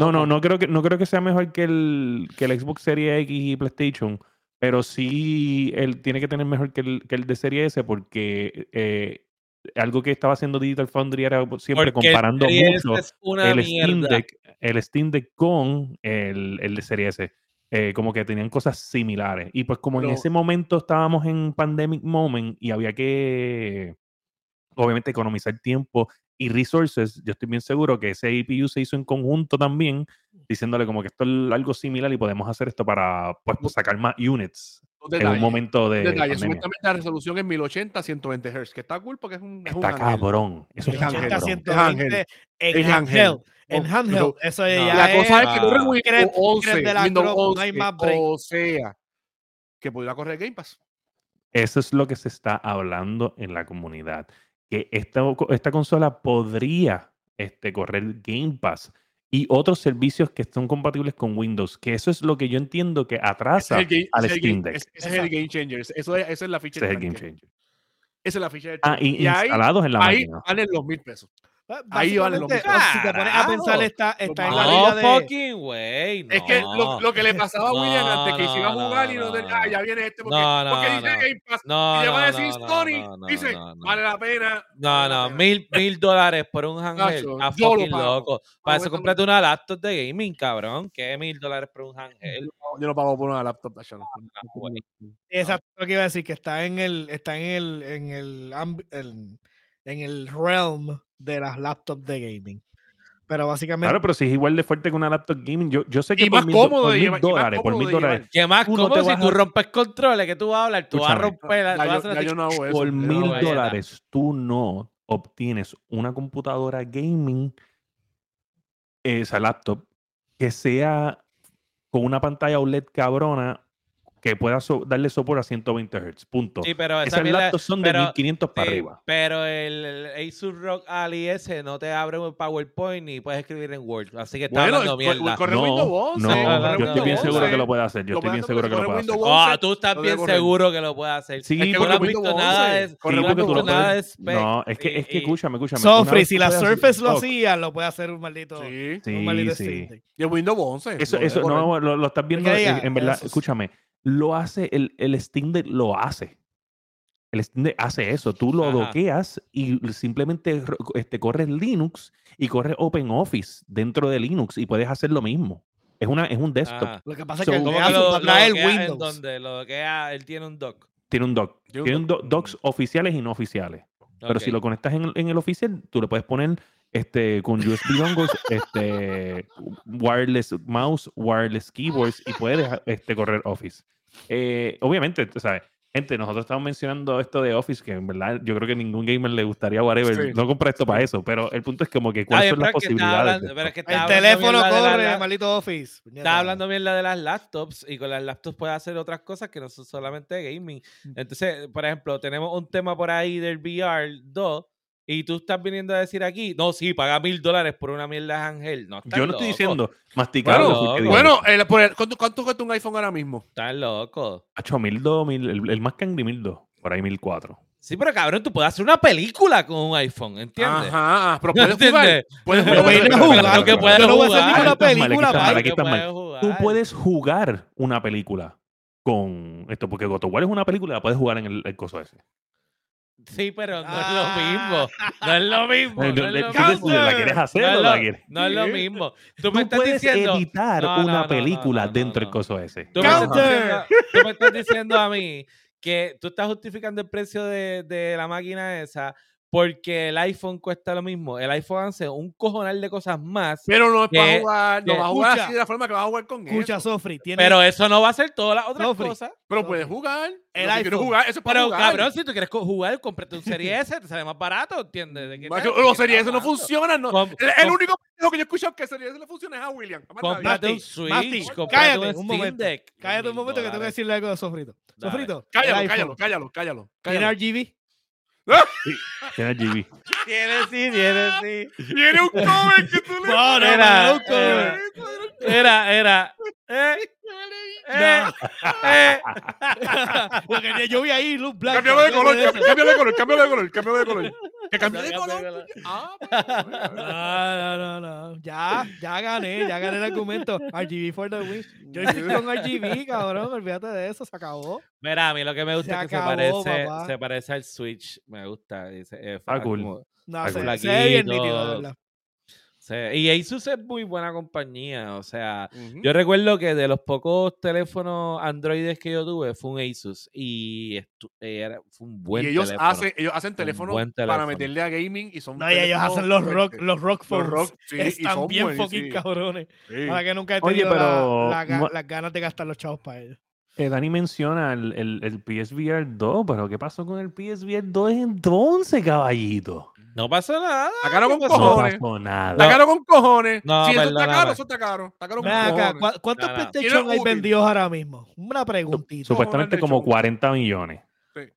No, no, no creo que, no creo que sea mejor que el, que el Xbox Series X y PlayStation, pero sí él tiene que tener mejor que el, que el de Serie S porque eh, algo que estaba haciendo Digital Foundry era siempre Porque el comparando mucho el Steam. Deck, el Steam Deck con el, el de Serie S. Eh, como que tenían cosas similares. Y pues como en Pero- ese momento estábamos en pandemic moment y había que, obviamente, economizar tiempo y resources, yo estoy bien seguro que ese APU se hizo en conjunto también, diciéndole como que esto es algo similar y podemos hacer esto para pues, sacar más units Un en un momento un de detalle. Supuestamente la resolución es 1080 120 Hz, que está cool porque es un, es un Está ángel. cabrón. Eso Es ángel. 80, cabrón. 120 en Es ángel. handheld. En handheld. Eso no. ya La cosa es que corre Ah. Windows Secret- 11, secret de la Windows Chrome, no hay 11, más break. o sea, que pudiera correr Game Pass. Eso es lo que se está hablando en la comunidad. Que esta, esta consola podría este, correr Game Pass y otros servicios que son compatibles con Windows. Que eso es lo que yo entiendo que atrasa es el game, al es Steam game- Deck. ese- es el game changer. Eso es, esa es la ficha Ese es el game changer. Esa es la ficha de Ah, y, ahí, instalados en la ahí máquina. valen los mil pesos. Ahí vale lo mismo. Si te pones a pensar, está, está en la No, liga No de. fucking way. No. Es que lo, lo que le pasaba a William No, antes que se iba a no, jugar y no, no, de- no. ah, ya viene este porque, No, no, porque dice no. Game Pass No, y le va a no, decir no, Sony, no, no, dice, no, no. vale la pena. No, no, mil, mil dólares por un handheld. A lo fucking loco. Para eso cómprate una laptop de gaming, cabrón. ¿Qué mil dólares por un handheld? Yo no pago por una laptop, no. güey. Exacto lo que iba a decir, que está en el, está en el, en el- en el realm de las laptops de gaming. Pero básicamente, Claro, pero si es igual de fuerte que una laptop gaming, yo, yo sé que Y por más mil, do- cómodo por de mil llevar- y más dólares, por cómodo mil dólares. ¿Qué más? Tú no ¿Cómo te si tú rompes controles? que tú vas a hablar? Tú vas a Escúchame. romper la... Vas a yo, hacer ya así- yo no hago eso. por no mil dólares tú no obtienes una computadora gaming, esa laptop, que sea con una pantalla OLED cabrona que pueda so- darle soporte a 120 Hz. Punto. Sí, pero esa Esas laptops son de pero- 1500 para Sí, arriba. Pero el, el Asus Rock Ali ese no te abre un PowerPoint ni puedes escribir en Word. Así que está Bueno, hablando mierda. corre no, Windows 11, no, corre yo estoy bien seguro 11. que lo puede hacer. Yo estoy bien seguro que lo puede hacer. Ah, 11, tú estás bien seguro que lo puede hacer. Sí, es que porque tú no has Windows visto nada 11, de, corre tú no porque tú nada puedes- de spec. No, es que, es que escúchame, escúchame. Sofri, si la Surface lo hacía, lo puede hacer un maldito, Sí. Sí, un maldito sí. Y el Windows 11. Eso, eso, no, lo, estás viendo, diga, en, verdad, escúchame, lo hace, el, el Steam Deck lo hace. El Steam Deck hace eso, tú lo Ajá. doqueas y simplemente este, corres Linux y corres OpenOffice dentro de Linux y puedes hacer lo mismo. Es, una, es un desktop, Ajá. Lo que pasa es que el ¿cómo de que Asus lo, en Windows. donde lo doquea, él tiene un dock. tiene un dock. Tiene un Tiene un dock. do- docks oficiales y no oficiales. Pero si lo conectas en, en el oficial, tú le puedes poner este, con USB dongles, este, wireless mouse, wireless keyboards y puedes este, correr Office. Eh, obviamente, sabes, gente, nosotros estamos mencionando esto de Office, que en verdad yo creo que ningún gamer le gustaría, whatever, Sí. no compra esto para eso, pero el punto es como que cuáles Ay, son las está posibilidades. hablando- pero es que está El teléfono corre, la- maldito Office. Estaba hablando bien la de las laptops y con las laptops puedes hacer otras cosas que no son solamente gaming. Mm. Entonces, por ejemplo, tenemos un tema por ahí del VR 2 Y tú estás viniendo a decir aquí, no, sí, paga mil dólares por una mierda de Ángel. No, Yo no estoy diciendo masticado. Bueno, Bueno, el- por el- ¿cuánto, ¿cuánto cuesta un iPhone ahora mismo? Estás loco. Hacho, mil dos, mil, el, el más cangri mil dos, por ahí mil cuatro. Sí, pero cabrón, tú puedes hacer una película con un iPhone, ¿entiendes? Ajá, ah, pero puedes jugar. Puedes jugar. ve y Pero, jugar. pero, Lo que pero, puedes jugar. mal, película, aquí está mal, bye. aquí está Lo mal. puedes jugar. Tú puedes jugar una película con esto, porque God of War es una película, la puedes jugar en el, el coso ese. Sí, pero no Ah. es lo mismo. No es lo mismo. No es lo ¿tú mismo. ¿La quieres hacer No o la quieres? no es lo mismo. Tú me Tú estás puedes diciendo. editar una película dentro del coso ese. Tú me, estás Counter. diciendo, tú me estás diciendo a mí que tú estás justificando el precio de, de la máquina esa porque el iPhone cuesta lo mismo. El iPhone hace un cojonal de cosas más. Pero no es para jugar, no que- vas a jugar Escucha. así de la forma que vas a jugar con Escucha, eso. Sofri, tiene Pero eso no va a ser todas las otras Sofri. cosas. Pero puedes jugar. El si quieres iPhone. jugar, eso es para Pero jugar. cabrón, si tú quieres jugar, cómprate un Serie S, te sale más barato, ¿entiendes? ¿De qué Macho, te- Los series estás no funcionan. No. El, único que yo he escuchado que series le funciona es a William. Cómprate un Switch, Mati, cállate un momento. Deck. Cállate un momento que tengo que decirle algo a Sofrito. Sofrito, el Cállalo, cállalo, cállalo, cállalo. ¿Tiene cállalo. RGB? Tiene GB. Tiene sí, tiene sí. Tiene un cover que tú le No, no, Era, era. Era, era. Eh, eh, eh. Que yo vi ahí, Luz Black. Cámbialo de color, cámbialo de color, cámbialo de color, cámbialo de color. Que cambie de color. Ah, No, no, no, no. Ya, ya gané, ya gané el argumento. RGB for the win. Yo estoy con RGB, cabrón. Olvídate de eso, se acabó. Mira, a mí lo que me gusta Se es que acabó, se parece, se parece al Switch. Me gusta. dice, eh, Ah, cool. como- No, Ay, se, ve bien Flaquito. nítido, y Asus es muy buena compañía. O sea, yo recuerdo que de los pocos teléfonos Androides que yo tuve fue un Asus. Y era, fue un buen y ellos teléfono. hacen, ellos hacen teléfonos para meterle a gaming y son No, y ellos hacen los rock, los rock Los rock, sí, Están bien fucking sí, cabrones. sí. Para que nunca he Oye, tenido pero la las ganas de gastar los chavos para ellos. Eh, Dani menciona el, el, el PSVR 2, pero ¿qué pasó con el PSVR 2 entonces, caballito? No pasó nada. Está caro con ¿qué pasó? No cojones. pasó nada. Está caro con cojones. No, si eso está caro, eso está caro. Está caro con acá, cojones. ¿cu- ¿cuántos. PlayStation hay vendidos ahora mismo? Una preguntita. Supuestamente cojones como show. 40 millones.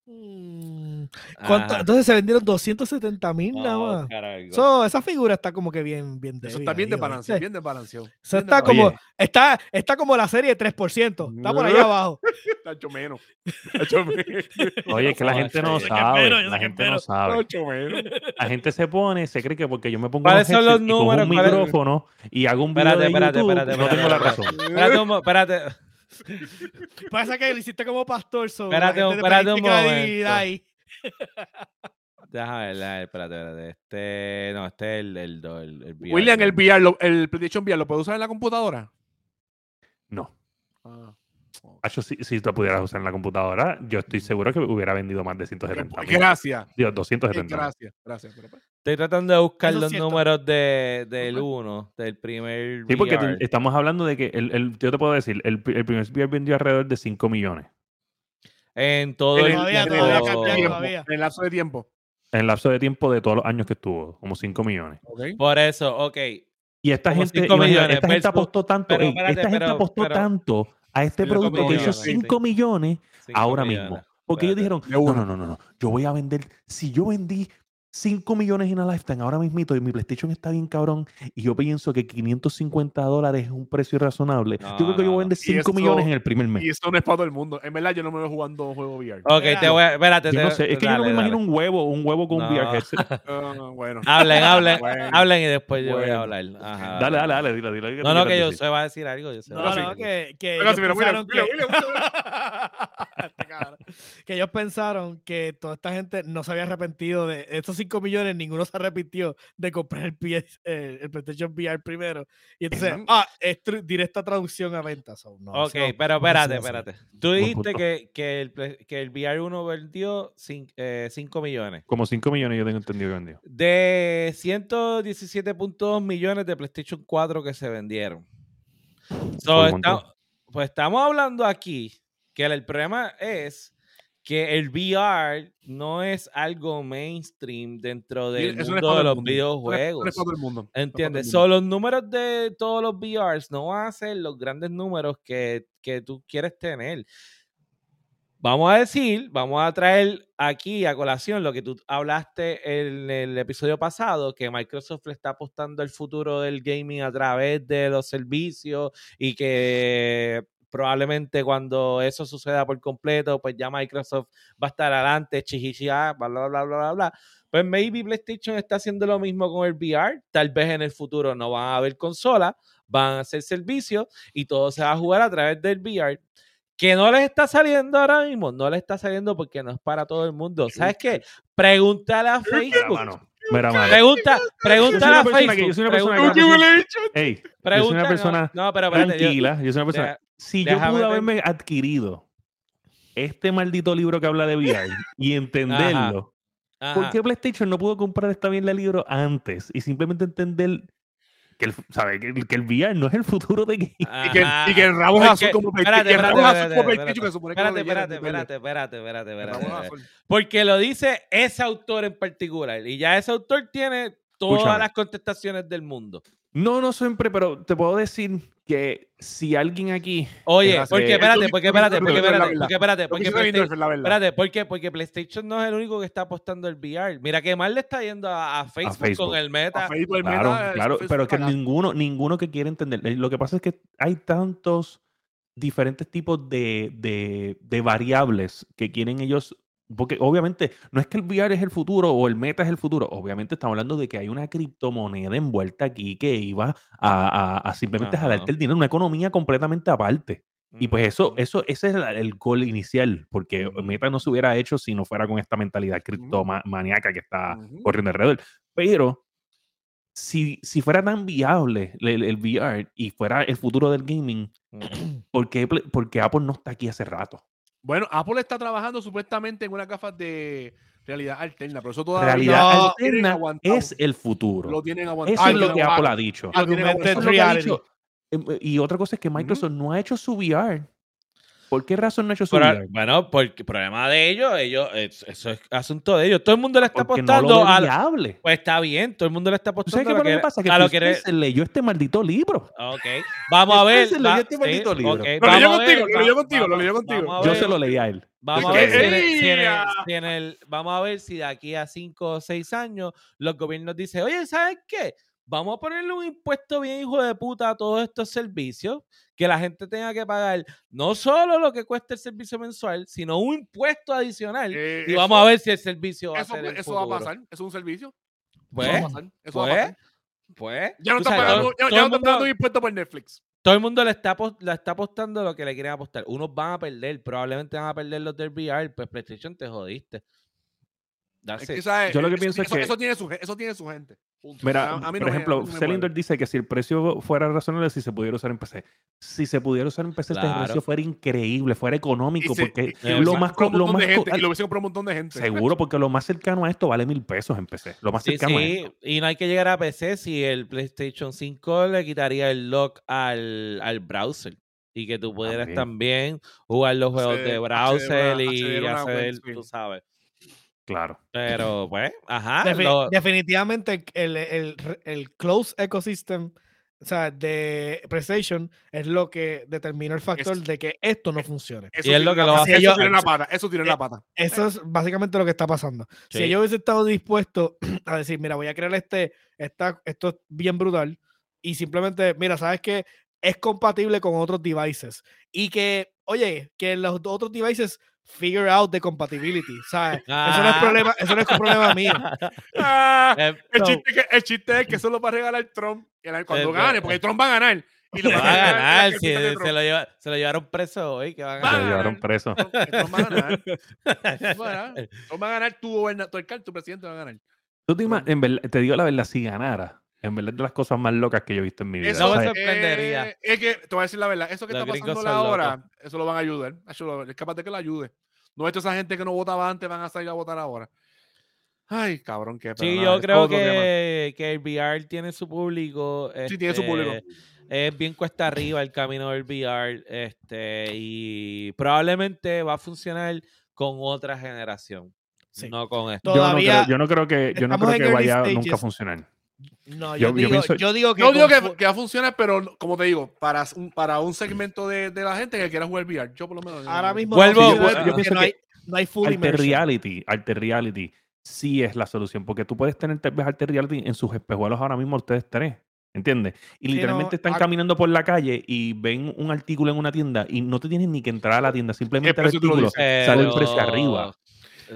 Mm, ¿cuánto- Ajá. Entonces se vendieron 270 mil nada No, más. So, esa figura está como que bien, bien Eso está bien ahí, desbalanceado. ¿oíste? Bien desbalanceado. Eso bien está como, está, está como la serie 3%. Está por allá abajo. Está hecho menos. Está hecho menos. Oye, es que la gente no sabe. espero, La gente no espero. Sabe. La gente se pone, se cree que porque yo me pongo ¿Cuáles unos son los headsets y cojo números? un ¿Cuáles- micrófono y hago un video Espérate, de espérate, YouTube, espérate, no tengo la razón. Espérate espérate. Pasa que lo hiciste como pastor. So, la Espérate un- espérate un momento. ahí. Déjame ver, ver, espérate, espérate. Este, no, este es el, el, el, el VR. William, el VR, lo- el PlayStation VR, ¿lo puede usar en la computadora? No. Ah. Hacho, si, si lo pudieras usar en la computadora, yo estoy seguro que hubiera vendido más de 170 mil. Gracias. Digo, Eh, 270 mil. Gracias. Gracias. pero pues, Estoy tratando de buscar los números de, del 1, del primer Sí, porque VR. te- estamos hablando de que, el, el- yo te puedo decir, el, el primer VR vendió alrededor de 5 millones. En todo el Todavía, en todavía lapso de tiempo, todavía. en el lapso de tiempo. En el lapso de tiempo de todos los años que estuvo, como 5 millones. Por eso, ok. Y esta Como gente, millones, esta gente apostó tanto, pero ey, espérate, esta gente pero- apostó pero- tanto a este producto que hizo millones, 5 millones cinco ahora millones. mismo. Porque ellos dijeron, no, no, no, no, yo voy a vender, si yo vendí 5 millones en a lifetime ahora mismito y mi PlayStation está bien cabrón y yo pienso que 550 dólares es un precio razonable, yo creo que yo No, voy a vender Y 5 millones eso- en el primer mes. Y eso no es para todo el mundo. En verdad, yo no me veo jugando un juego VR. Ok, te voy a. Espérate, Yo te- no sé, es que yo no me dale, imagino dale. un huevo, un huevo con un VR No. headset. Ah, bueno. Hablen, hablen, Bueno. hablen y después yo voy a hablar. Ajá, Dale, dale, dale, dilo, dilo. No, no, que yo se va a decir algo. Yo No, no, que, que que... Ellos pensaron que toda esta gente no se había arrepentido de estos 5 millones, ninguno se arrepintió de comprar el, PS, eh, el PlayStation VR primero. Y entonces, ah, es directa traducción a venta. so, no, Ok, pero espérate, espérate. Tú dijiste que, que, el, que el VR1 vendió 5 millones. Como 5 millones yo tengo entendido que vendió. De 117.2 millones de PlayStation 4 que se vendieron. So, pues estamos hablando aquí que el, el problema es que el VR no es algo mainstream dentro del Eso mundo de los mundo. Eso videojuegos. es el mundo. El ¿Entiendes? mundo. So, los números de todos los VRs no van a ser los grandes números que, que tú quieres tener. Vamos a decir, vamos a traer aquí a colación lo que tú hablaste en el episodio pasado, que Microsoft le está apostando el futuro del gaming a través de los servicios y que probablemente cuando eso suceda por completo, pues ya Microsoft va a estar adelante, chichichia, bla, bla, bla, bla, bla, bla. Pues maybe PlayStation está haciendo lo mismo con el VR. Tal vez en el futuro no van a haber consolas, van a hacer servicios y todo se va a jugar a través del VR. Que no les está saliendo ahora mismo, no les está saliendo porque no es para todo el mundo. ¿Sabes qué? Pregúntale a Facebook. mano. Mira, mano. Pregunta, pregúntale a Yo soy una persona que- yo Facebook. soy una persona pregunta- que- Ey, yo soy pregunta- una no, persona no, pero espérate, yo- tranquila. Yo soy una persona. Si yo déjame pude ver- haberme adquirido este maldito libro que habla de VR y entenderlo, Ajá. ¿por qué PlayStation no pudo comprar esta bien el libro antes y simplemente entender que el, ¿sabe? que, el, que el VR no es el futuro de gaming? Y que, y que el rabo es azul como espérate, espérate, espérate, como espérate, Espérate. Porque lo dice ese autor en particular. Y ya ese autor tiene todas Escúchame. las contestaciones del mundo. No, no siempre, pero te puedo decir que si alguien aquí. Oye, Hace- porque Eso espérate, porque espérate, es porque espérate, porque espérate, porque. Espérate, ¿por qué? Porque PlayStation no es el único que está apostando el VR. Mira que mal le está yendo a, a Facebook, Facebook. con el Meta. A Facebook, el Claro, Meta, claro, eso pero es que para- ninguno, ninguno que quiere entender. Eh, Lo que pasa es que hay tantos diferentes tipos de, de, de variables que quieren ellos. Porque obviamente no es que el VR es el futuro o el meta es el futuro. Obviamente estamos hablando de que hay una criptomoneda envuelta aquí que iba a, a- a simplemente Ajá. jalarte el dinero, una economía completamente aparte. Y pues eso, eso, ese es el, goal inicial, porque. Meta no se hubiera hecho si no fuera con esta mentalidad criptomaníaca que está corriendo alrededor. Pero si, si fuera tan viable el, el VR y fuera el futuro del gaming. ¿por qué, Play- por qué Apple no está aquí hace rato? Bueno, Apple está trabajando supuestamente en unas gafas de realidad alterna, pero eso todavía Realidad no, lo tienen alterna es el futuro. Lo tienen aguantado. Eso es Lo que Apple ha dicho. Reality. Em, Y otra cosa es que Microsoft no ha hecho su VR. ¿Por qué razón no ha hecho su Pero, bueno, porque el problema de ellos, ellos, es- eso es asunto de ellos. Todo el mundo le está Porque no apostando lo ve a. viable. Pues está bien, todo el mundo le está ¿Tú sabes apostando qué a lo lo que pasa? Que a lo que Spencer leyó este maldito libro. Ok, vamos a ver. Spencer leyó este maldito libro. ok, Lo leyó vamos a contigo, ver, lo leyó contigo, lo vamos- leyó contigo. Yo ver- se lo leí a él. Vamos a ver si en, el, si en el- si en el- vamos a ver si de aquí a cinco o seis años los gobiernos dicen, oye, ¿sabes qué? Vamos a ponerle un impuesto bien hijo de puta a todos estos servicios, que la gente tenga que pagar no solo lo que cuesta el servicio mensual, sino un impuesto adicional. Eh, y eso- vamos a ver si el servicio va a ser el eso va a pasar. Eso es un servicio. Pues, eso va a pasar. Eso va a pues, pasar. pues, Ya no está pagando, ya, no está pagando impuestos por Netflix. todo el mundo le está, le está apostando lo que le quieren apostar. Unos van a perder, probablemente van a perder los del VR, pues PlayStation te jodiste. That's Es it. que, ¿sabes? Yo lo que Eso- pienso es que- eso tiene su, eso tiene su gente. Punto. Mira, A- a mí no por ejemplo, no mueve. dice que si el precio fuera razonable, si se pudiera usar en PC. Si se pudiera usar en PC, este Claro. precio fuera increíble, fuera económico, Y se- porque y- lo más, lo montón más de co- gente, y lo hubiesen comprado un montón de gente. seguro, porque lo más cercano a esto vale mil pesos en PC. Lo más Sí, cercano a esto. y no hay que llegar a PC si el PlayStation 5 le quitaría el lock al, al browser y que tú pudieras También. también jugar los juegos de browser y sí. tú sabes. Claro. Pero, pues, ajá. Defi- lo- Definitivamente el, el, el close ecosystem o sea, de PlayStation es lo que determina el factor Es- de que esto no funcione. Eso Y es lo tiene que la lo pata, hace Eso tiene la pata. Eso tiene la pata. Eso es básicamente lo que está pasando. Si Sí. yo hubiese estado dispuesto a decir, mira, voy a crear este, esta, esto es bien brutal, y simplemente, mira, ¿sabes qué? Es compatible con otros devices. Y que, oye, que los otros devices figure out the compatibility, ¿sabes? Eso no es Ah. problema, eso no es problema mío. Ah, Eh, el, So- chiste que, el chiste es que solo va a regalar Trump cuando Eh, gane, eh, porque Trump va a ganar. Y se lo va a ganar, si se, lo lleva- se lo llevaron preso hoy, que a Se lo llevaron preso. Trump va a ganar. Trump va a ganar. Tu gobernador, tu alcalde, tu presidente va a ganar. Tú te en verdad- te digo la verdad, si ganara, en verdad es de las cosas más locas que yo he visto en mi vida. Eso No me sorprendería. eh, es que, te voy a decir la verdad, eso que Los está pasando ahora, eso lo van a ayudar. Es capaz de que lo ayude. No es esa gente que no votaba antes, van a salir a votar ahora. Ay, cabrón, qué Sí, pero nada, yo es creo que, que el VR tiene su público. Sí, tiene su público. este, Es bien cuesta arriba el camino del VR. Este, y probablemente va a funcionar con otra generación. Sí. No con esto. Yo no, creo, yo no creo que, yo no creo que vaya nunca a funcionar. No, Yo- yo, yo digo, pienso- yo digo que. No digo que, va a funcionar, pero como te digo, para un, para un segmento de, de la gente que quiera jugar VR, yo por lo menos. ahora no- mismo Vuelvo- no, yo- yo pienso no que hay, no hay full Alter immersion. Reality, Alter Reality sí es la solución, porque tú puedes tener tal vez Alter Reality en sus espejuelos ahora mismo ustedes tres, ¿entiendes? Y Sí, literalmente no, están ac- caminando por la calle y ven un artículo en una tienda y no te tienes ni que entrar a la tienda, simplemente el artículo sale el precio arriba,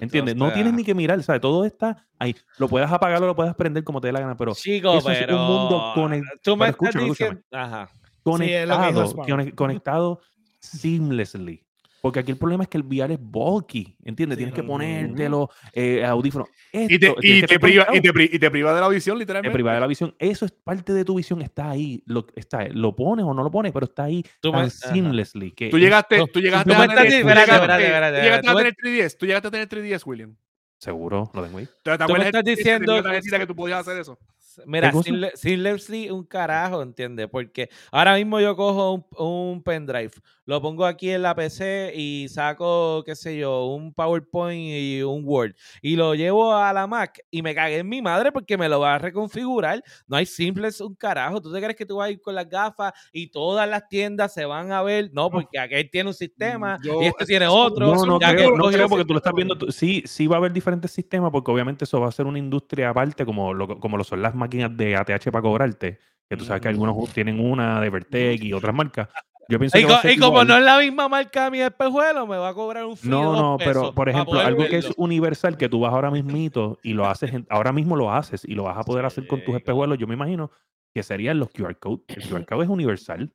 ¿entiendes? No tienes ni que mirar, ¿sabes? Todo está ahí. Lo puedes apagar o lo puedes prender como te dé la gana, pero Chico, eso es un pero. mundo conec- Tú me pero estás escúchame, escúchame. diciendo. Ajá. Sí, es conectado, Spawn. conec- conectado seamlessly. Porque aquí el problema es que el VR es bulky, ¿entiendes? Sí, Tienes que ponértelo, eh, audífonos. Y te, y, te priva, y, conectado. te, pri- y te priva de la visión, Te literalmente. priva de la visión. Eso es parte de tu visión, está ahí. Lo, está, lo pones o no lo pones, pero está ahí Tú me- tan ajá. seamlessly. Que Tú es- llegaste, No, tú llegaste a me tener, estás tú diciendo- llegaste- espérate, espérate, tú llegaste espérate, a tú tener 3DS, tú llegaste a tener 3DS, William. Seguro, lo tengo ahí. ¿Te, te Tú me acuerdas estás el 3DS que diciendo que tú podías hacer eso? Mira, sin, sin un carajo, ¿entiendes? Porque ahora mismo yo cojo un, un pendrive, lo pongo aquí en la PC y saco, qué sé yo, un PowerPoint y un Word y lo llevo a la Mac y me cagué en mi madre porque me lo va a reconfigurar. No hay simples un carajo. ¿Tú te crees que tú vas a ir con las gafas y todas las tiendas se van a ver? No, porque aquel tiene un sistema Yo- y este tiene otro. No, no creo, no creo porque tú lo estás viendo. tú- Sí, sí va a haber diferentes sistemas porque obviamente eso va a ser una industria aparte como lo, como lo son las máquinas de ATH para cobrarte. Que tú sabes que algunos tienen una de Vertec y otras marcas. Yo pienso Y, que co- y como no es la misma marca de mi espejuelo, me va a cobrar un fee No, no, pero por ejemplo, algo que es universal, que tú vas ahora mismito y lo haces, ahora mismo lo haces y lo vas a poder hacer con tus espejuelos, yo me imagino que serían los QR code. El QR code es universal,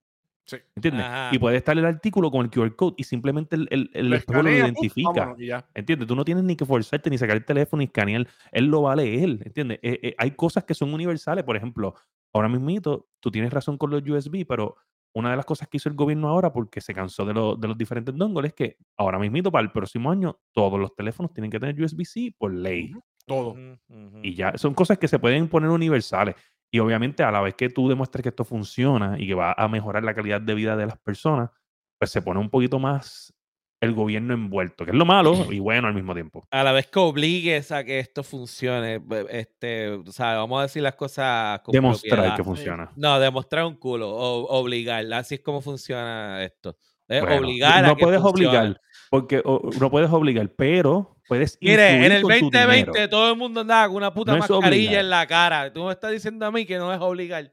Sí. ¿entiendes? Ajá. Y puede estar el artículo con el QR code y simplemente el, el, el Lo lo identifica. vámonos. ¿Entiendes? Tú no tienes ni que forzarte ni sacar el teléfono y escanear. Él lo va a leer, ¿entiendes? Eh, eh, hay cosas que son universales. Por ejemplo, ahora mismito, tú tienes razón con los USB, pero una de las cosas que hizo el gobierno ahora, porque se cansó de, lo- de los diferentes dongles, es que ahora mismito, para el próximo año, todos los teléfonos tienen que tener USB-C por ley. Todo. Ujú, ujú. Y ya son cosas que se pueden poner universales. Y obviamente, a la vez que tú demuestres que esto funciona y que va a mejorar la calidad de vida de las personas, pues se pone un poquito más el gobierno envuelto, que es lo malo y bueno al mismo tiempo. a la vez que obligues a que esto funcione, este, o sea, vamos a decir las cosas con Demostrar propiedad. que funciona. No, demostrar un culo, o, obligar, así es como funciona esto. Es Bueno, obligar a no que puedes funcione. obligar, porque o- no puedes obligar, pero puedes Mire, en el con tu 2020 dinero. todo el mundo andaba con una puta No mascarilla en la cara. Tú me estás diciendo a mí que no es obligar.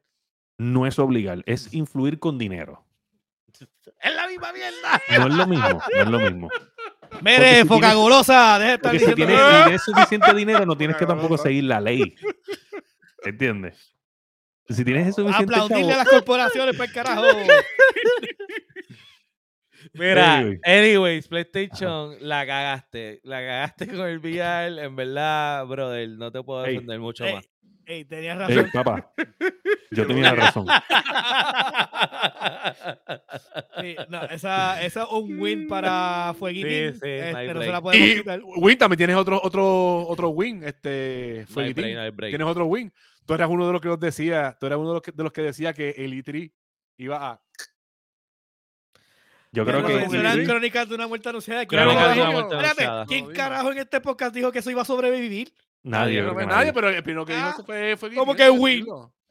No es obligar, es influir con dinero. Es la misma mierda. No es lo mismo, no es lo mismo. Mire, si foca golosa, deja de estar Porque si diciendo tienes, si tienes suficiente dinero, no tienes que tampoco seguir la ley. ¿Entiendes? Si tienes suficiente aplaudirle a chavo, las corporaciones para el carajo. Mira, Anyway. anyways, PlayStation, la cagaste. La cagaste con el VR. En verdad, brother, no te puedo Ey, defender mucho ey, más. Ey, tenías razón. papá, yo tenía razón. Sí, no, esa, esa es un win para Fueguitín. Sí, sí, este, no se la podemos Y quitar. Win, también tienes otro, otro, otro win, este Fueguitín. break, break. Tienes otro win. Tú eras uno de los que nos decía, tú eras uno de los que, de los que decía que el E3 iba a. Yo creo que eran crónicas de una muerte anunciada. ¿Quién Crónicas de una muerte espérate, anunciada. ¿Quién No, carajo en este podcast dijo que eso iba a sobrevivir? nadie. nadie, nadie. pero el primero que dijo Ah, eso fue, fue ¿cómo que. El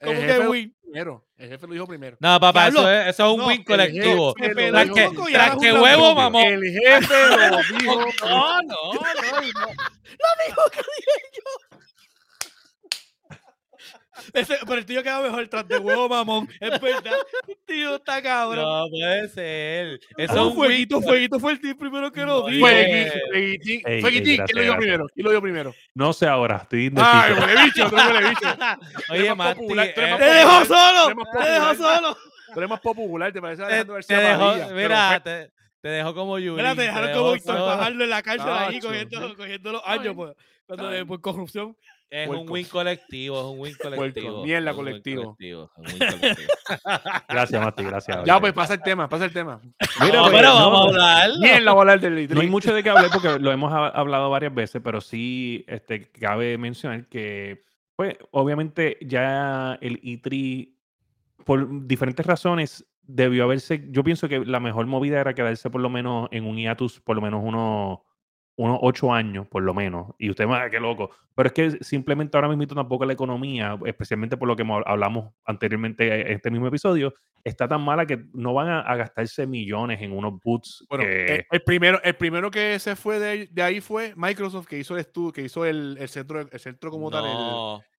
¿Cómo jefe que lo win? dijo primero. El jefe lo dijo primero. No, papá, eso es, eso es un no, win colectivo. lo Tras que, tras que huevo, mamón. El jefe lo dijo. No, no, no. dijo que dije yo. Ese- pero el tío queda mejor tras de huevo, mamón. Es verdad. El tío está cabrón. No puede ser. Eso No, es un fueguito, fueguito fue el tío primero que lo No, dijo. fue- Fue Guitín. Ey, Fue ey, Guitín. gracias, ¿Quién lo gracias. primero? ¿Quién lo dijo primero? No sé ahora, estoy Ay, indeciso. huele bicho, eres huele bicho. Oye, Mati, eh, ¡Te dejó solo! ¡Te dejó solo! Tú eres más popular, te parece te, Alejandro te García Padilla, mira, te, te dejó como Yuri. Mira, te dejaron como Víctor Fajardo en la cárcel ahí cogiendo, los años de- bien. por corrupción. Es un win colectivo, es un win colectivo. mierda colectivo. colectivo. Gracias, Mati, gracias. Ya, pues pasa el tema, pasa el tema. Mira, no, pues, pero no, vamos a pues. Mierda, voy a hablar del No hay E3. mucho de qué hablar porque lo hemos ha- hablado varias veces, pero sí este, cabe mencionar que, pues, obviamente ya el E3, por diferentes razones, debió haberse. Yo pienso que la mejor movida era quedarse por lo menos en un hiatus, por lo menos unos unos ocho años, por lo menos. Y usted me va qué loco. Pero es que simplemente ahora mismo tampoco la economía, especialmente por lo que mo- hablamos anteriormente en este mismo episodio, está tan mala que no van a, a gastarse millones en unos boots Bueno, que... eh, el, primero, el primero que se fue de, ahí- de ahí fue Microsoft, que hizo el estudio, que hizo el, el centro, el centro como tal.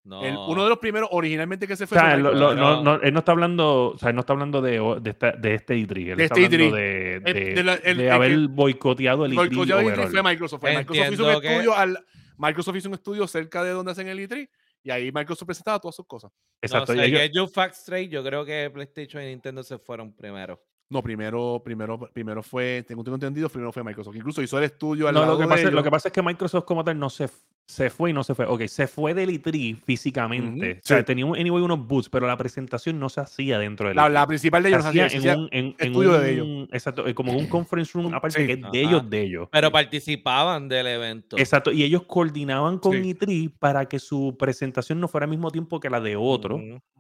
No, el- uno de los primeros originalmente que se o fue. sea, fue lo- Microsoft. lo- no, no. no, él no está hablando, o sea, él no está hablando de, o- de, esta- de este E3, él De está este hablando E3. de, El- de- de la- el- de el haber boicoteado el E E3 Boicoteado el E3 overall. fue Microsoft. Microsoft hizo un que- estudio al, Microsoft hizo un estudio cerca de donde hacen el E3 y ahí Microsoft presentaba todas sus cosas. Exacto. No y sé, ellos- Get Your Facts Straight, yo creo que PlayStation y Nintendo se fueron primero. No, primero, primero, primero fue, tengo, tengo entendido, primero fue Microsoft. Incluso hizo el estudio al No, lado lo que, de pasa, lo que pasa es que Microsoft como tal no se, se fue y no se fue. Ok, se fue del E3 físicamente. O sea, sí. tenía un- anyway, unos boots, pero la presentación no se hacía dentro del la, E3. la principal de ellos hacía se hacía- en un, en, en estudio un- de ellos. Exacto, eh, como en un conference room, aparte Sí. que es de ellos, de ellos. Pero participaban del evento. Exacto, y ellos coordinaban con Sí. E3 para que su presentación no fuera al mismo tiempo que la de otro,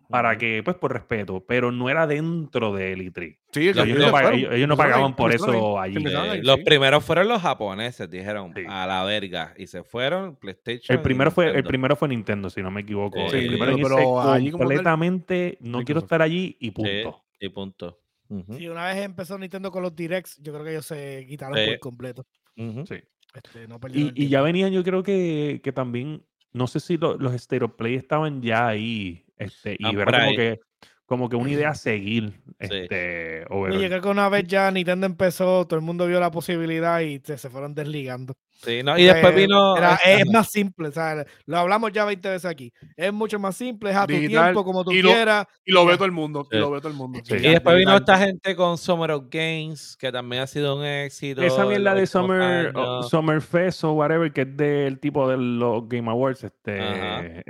para que, pues por respeto, pero no era dentro del E3. Sí, Ellos, ellos no, pag- ellos- ellos pagaban por eso allí. Eh, los primeros fueron los japoneses, dijeron Sí. a la verga y se fueron PlayStation. El primero fue el Nintendo. primero fue Nintendo, si no me equivoco. Sí, el primero pero como tal, completamente no quiero estar allí y Sí, punto. y punto. Si una vez empezó Nintendo con los Directs, yo creo que ellos se quitaron Sí. por completo. Sí. Este, no Y, el y ya venían, yo creo que, que también, no sé si lo- los Stereo Play estaban ya ahí, este, y era por como que, como que una idea a seguir, Sí. este, yo creo que una vez ya Nintendo empezó, todo el mundo vio la posibilidad y se, se fueron desligando. Sí, no, y después vino. era- es más simple, o sea, lo hablamos ya 20 veces aquí. Es mucho más simple, es a tu Digital, tiempo, como tú y lo- quieras. Y lo ve todo el mundo. Sí. Y lo ve todo el mundo. Sí. Y después vino Digital. esta gente con Summer of Games, que también ha sido un éxito. Esa mierda de Summer, o años. Summer Fest o whatever, que es del tipo de los Game Awards, este, eh.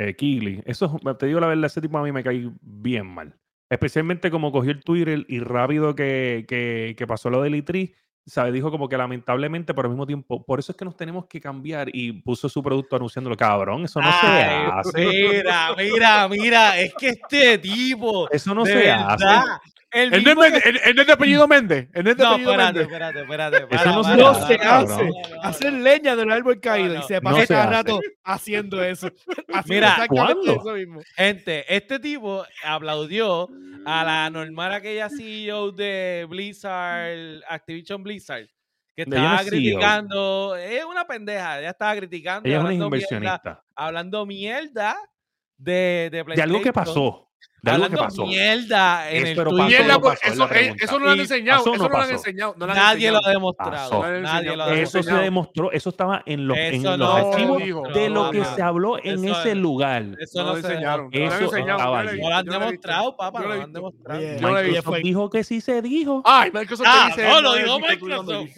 Eso, es- te digo la verdad, ese tipo a mí me cae bien mal. Especialmente como cogió el Twitter y rápido que, que, que pasó lo del E3, ¿sabe? Dijo como que lamentablemente, pero al mismo tiempo, por eso es que nos tenemos que cambiar y puso su producto anunciándolo. Cabrón, eso no se hace. Mira, mira, mira, es que este tipo. Eso no se verdad, hace. El Él no es mismo Méndez, que- no es de apellido Méndez. Él no de apellido espérate, Méndez. espérate, espérate. Eso para, no para, se para, hace. no, no, Hacer leña del árbol caído no. y se pasa cada rato haciendo eso. Haciendo Mira, eso mismo. Gente, este tipo aplaudió a la normal aquella CEO de Blizzard, Activision Blizzard, que estaba es CEO. criticando, es una pendeja, ella estaba criticando, Ella es una hablando mierda, inversionista. hablando mierda de, de De PlayStation. algo que pasó. De algo que pasó. mierda en Es, el Mierda, no por- pasó, es eso, la eh, eso no lo han enseñado. pasó Eso no no lo han pasó. enseñado. no lo han Nadie lo enseñado. ha demostrado. No lo Nadie lo ha enseñado. Eso se demostrado. demostró, eso estaba en los, en Eso los no archivos dijo. de lo que se habló en ese es- lugar. Eso No no, lo se enseñaron. Eso No lo han No lo demostrado, papá, no lo lo han demostrado. Lo. Microsoft dijo que sí se dijo. Ay, Microsoft Ah, dice, no, lo dijo no lo Microsoft.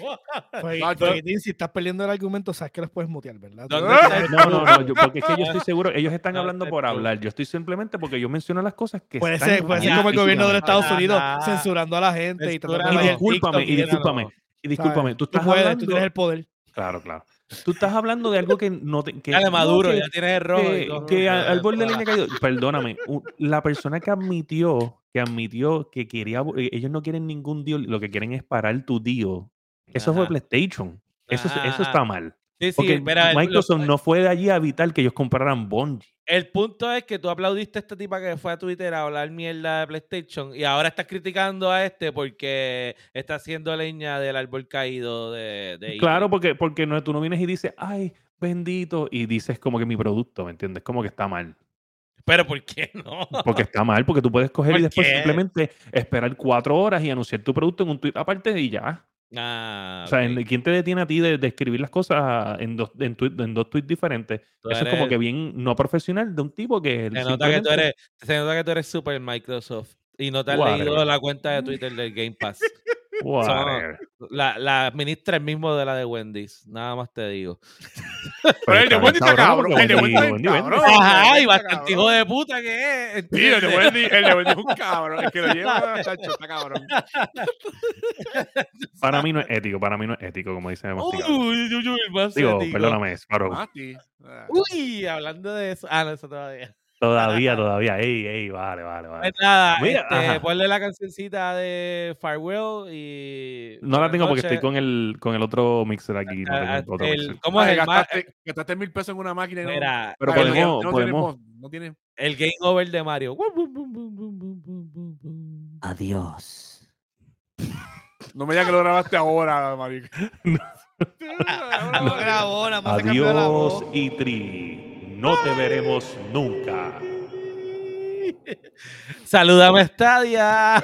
Pues, No, pues, si estás perdiendo el argumento, sabes que los puedes mutear, ¿verdad? ¿Dónde Ah. está el No, no, no, yo- porque es que yo estoy seguro, ellos están No, hablando por hablar. Yo estoy simplemente porque yo menciono las cosas que Puede están ser, puede ser como el gobierno de los. Estados Unidos censurando a la gente y tratando de discúlpame, y discúlpame, y discúlpame, tú estás puedes, hablando... tú tienes el poder. Claro, claro. Tú estás hablando de algo que no te... Que, no, Maduro, que- ya tienes y que, que al borde de la línea caído. Perdóname, la persona que admitió, que admitió que quería, eh, ellos no quieren ningún deal, lo que quieren es parar tu deal. Eso fue. PlayStation. Eso, eso está mal. Sí, sí, Porque mira, el- lo- Microsoft no fue de allí a evitar que ellos compraran Bungie. El punto es que tú aplaudiste a esta tipa que fue a Twitter a hablar mierda de PlayStation y ahora estás criticando a este porque está haciendo leña del árbol caído de, de Claro, E3. porque, porque no, tú no vienes y dices, ay, bendito, y dices como que mi producto, ¿me entiendes? Como que está mal. Pero ¿por qué no? Porque está mal, porque tú puedes coger y ¿Por después qué? simplemente esperar cuatro horas y anunciar tu producto en un tweet aparte y ya. Ah, O sea, ¿quién te detiene a ti de, de escribir las cosas en dos, en, tweet- en dos tweets diferentes? Tú Eso es como que bien no profesional de un tipo que... Se nota que tú eres, se nota que tú eres super Microsoft y no te has Whatever. leído la cuenta de Twitter del Game Pass. La, la administra el mismo de la de Wendy's, nada más te digo. Pero el de Wendy está cabrón, El de Wendy Wendy- está cabrón. Ajá, y bastante hijo de puta que es. Sí, el de Wendy, el de Wendy es un cabrón. El que lo lleva, chacho, está cabrón. Para mí no es ético, para mí no es ético, como dice Uy, Masticado. uy, uy, uy, más Digo, ético. perdóname. Mati. Ah. Uy, hablando de eso. Ah, no, eso todavía. Todavía, todavía. Ey, ey, vale, vale, vale. Pues nada, Mira, este, ponle la cancioncita de Farewell y. No la tengo porque estoy con el, con el otro mixer aquí. No Ah, otro mixer. ¿Cómo es Ay, el, ma- gastaste, gastaste mil pesos en una máquina y no. Mira, Pero no, podemos- no podemos- Tiene, no tiene. el game over de Mario? Adiós. No me digas que lo grabaste ahora, marica. No cambió la Adiós. Itri. No te veremos nunca. Salúdame, Stadia.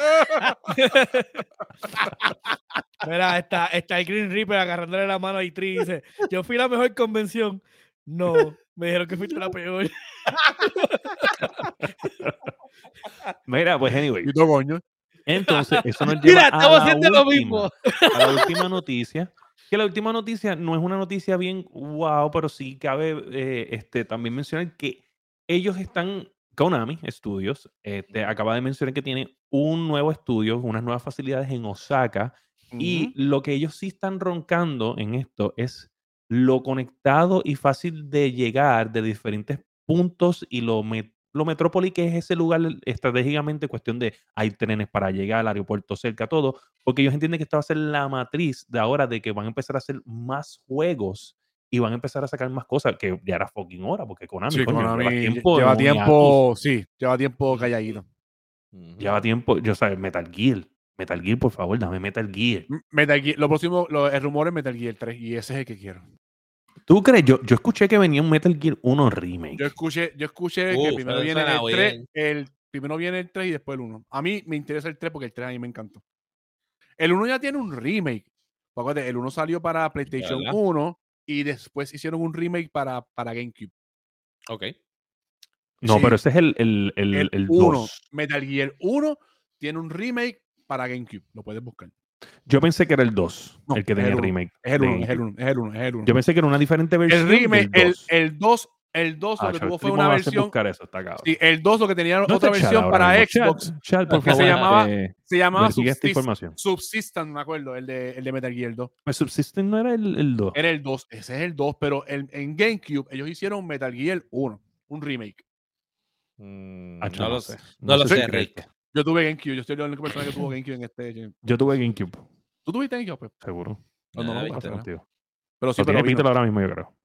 Mira, está, está el Green Reaper agarrándole la mano a Itri y dice, yo fui la mejor convención. No, me dijeron que fuiste la peor. Mira, pues anyway. Y tú, coño. Entonces, eso nos lleva Mira, a estamos la haciendo lo mismo. a la última noticia. Que la última noticia no es una noticia bien wow, pero sí cabe eh, este, también mencionar que ellos están, Konami Studios, este, acaba de mencionar que tiene un nuevo estudio, unas nuevas facilidades en Osaka. Y lo que ellos sí están roncando en esto es lo conectado y fácil de llegar de diferentes puntos y lo, met- lo metrópoli que es ese lugar estratégicamente, cuestión de hay trenes para llegar al aeropuerto cerca, todo, porque ellos entienden que esta va a ser la matriz de ahora de que van a empezar a hacer más juegos y van a empezar a sacar más cosas, que ya era fucking hora, porque Konami, Sí, coño, Konami lleva lle- tiempo, lleva tiempo, sí, lleva tiempo calladito. lleva tiempo, yo sabes, Metal Gear, Metal Gear, por favor, dame Metal Gear. Metal Gear, lo próximo, lo, el rumor es Metal Gear 3 y ese es el que quiero. ¿Tú crees? Yo, yo escuché que venía un Metal Gear 1 remake. Yo escuché, yo escuché que Uf, primero viene el 3, bien. el, primero viene el 3 y después el 1. A mí me interesa el 3 porque el 3 a mí me encantó. El 1 ya tiene un remake. Acuérdate, el 1 salió para PlayStation ¿Verdad? 1 y después hicieron un remake para, para GameCube. Ok. No, Sí. pero ese es el, el, el, El, el 1, 2. Metal Gear 1 tiene un remake para GameCube. Lo puedes buscar. Yo pensé que era el 2, No, el que tenía el remake. Es el de 1, es el GameCube. 1, es el 1, es el 1. Yo pensé que era una diferente versión. El remake, del el, 2. el 2, el 2 Ah, lo que tuvo tú fue una versión. buscar eso. Sí, el 2 lo que tenía No otra versión para Xbox. Chad, por que se favor, llamaba- eh, Se llamaba Subsist- información. Subsistence, me acuerdo, el de, el de Metal Gear 2. Pues Subsistence no era el, el 2. Era el 2, ese es el 2, pero el- en GameCube ellos hicieron Metal Gear 1, un remake. Mm, Ah, no, lo sé. No lo sé, crees. Yo tuve GameCube, yo soy la única persona que tuvo GameCube en este. Yo tuve GameCube, ¿Tú tuviste GameCube? Pues? seguro. No, no, no. Pasa pero- sí, Lo pero vino, ahora mismo, yo creo.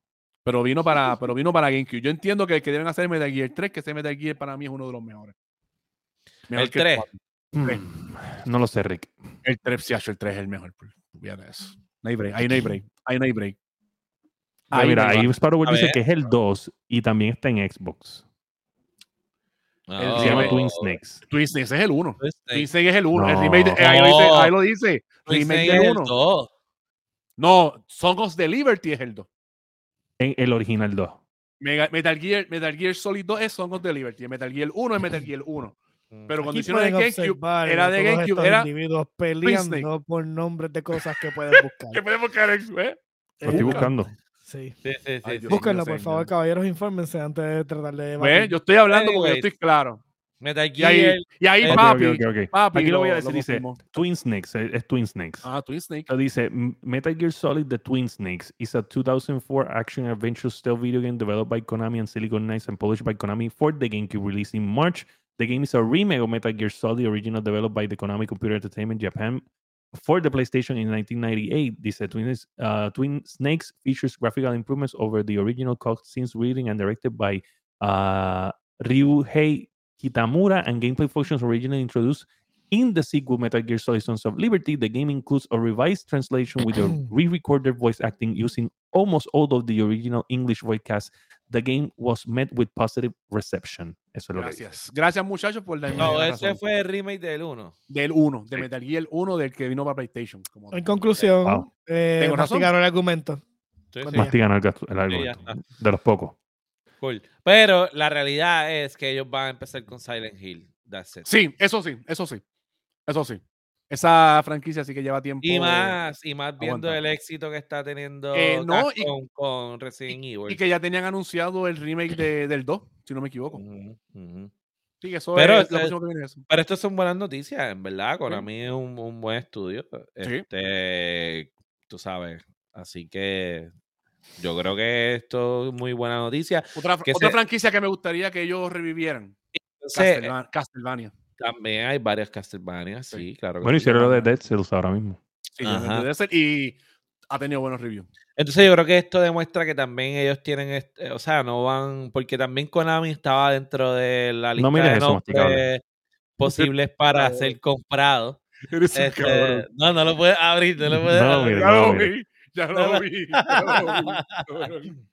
pero vino para, pero vino para GameCube. Yo entiendo que el que deben hacer es Metal Gear 3, que ese Metal Gear para mí es uno de los mejores. Mejor El que 3. 4. Tres. Mm, No lo sé, Rick. El 3, sí, el 3 es el mejor. de eso. No hay break, ahí no hay break. Ahí no hay break. Ahí mira, no hay ahí. Sparrow dice que es el 2 y también está en Xbox. El- Se llama. Twin Snakes. Twin Snake, ese es el 1. Twin Twin Snake. Snake es el 1. El No. remake de- ahí, lo dice, ahí lo dice. Twin Remake Snake del es el 1. 2. No, Song of the Liberty es el 2. En el original 2. Mega- Metal Gear, Metal Gear Solid 2 es Song of the Liberty. Metal Gear 1 es Metal Gear 1. Pero cuando Aquí hicieron el pueden GameCube, era de GameCube, era. individuos peleando por nombres de cosas que pueden buscar. ¿Qué podemos buscar eh? Lo estoy Eh, buscando. Sí. Sí, sí, sí, Ay, sí. Dios. Búsquenlo, por favor, caballeros, infórmense antes de tratar de debatir. yo estoy hablando porque yo estoy claro. Metal Y Gear. ahí, y ahí Ok, ok, papi. Aquí lo voy a decir, dice. Twin Snakes, eh, es Twin Snakes. Ah, Twin Snake. So dice "M- Metal Gear Solid The Twin Snakes is a 2004 action adventure stealth video game developed by Konami and Silicon Knights and published by Konami for the GameCube released in March. The game is a remake of Metal Gear Solid, original developed by the Konami Computer Entertainment Japan for the PlayStation in 1998. Dice Twin, uh, Twin Snakes features graphical improvements over the original cutscenes reading and directed by uh, Ryuhei Kitamura and gameplay functions originally introduced in the sequel Metal Gear Solid Sons of Liberty. The game includes a revised translation with a re-recorded voice acting using almost all of the original English voice cast. The game was met with positive reception. Eso es lo que dice. Gracias. Gracias, muchachos, por darme No, la ese razón. fue el remake del 1. Del 1, de Sí. Metal Gear 1, del que vino para PlayStation. como En tal. conclusión, Wow. eh, Tengo masticaron el argumento. Sí, sí, el, argumento. de los pocos. cool. Pero la realidad es que ellos van a empezar con Silent Hill. That's it. Sí, eso sí, eso sí. Eso sí. Esa franquicia sí que lleva tiempo. Y más, y más viendo el éxito que está teniendo Eh, no, y- con Resident Evil. Y que ya tenían anunciado el remake de- del 2, si no me equivoco. Ujú, ujú. Sí, que eso Pero es lo próximo que viene eso. Pero estas son buenas noticias, en verdad. Konami es un, un buen estudio. Sí. Este, tú sabes. Así que yo creo que esto es muy buena noticia. Otra, Que otra se- franquicia que me gustaría que ellos revivieran. Entonces, Castleva- Castlevania. También hay varias Castlevania, sí, Sí. claro. que Bueno, hicieron lo de Dead Cells ahora mismo. Sí, Ajá. debe ser, y ha tenido buenos reviews. Entonces yo creo que esto demuestra que también ellos tienen, este- o sea, no van, porque también Konami estaba dentro de la lista No de eso, posibles para ser comprados. Eres un Este, cabrón. no, no lo puedes abrir, no lo puedes No, abrir. mire. Ya lo vi, ya lo no. vi. ya lo vi.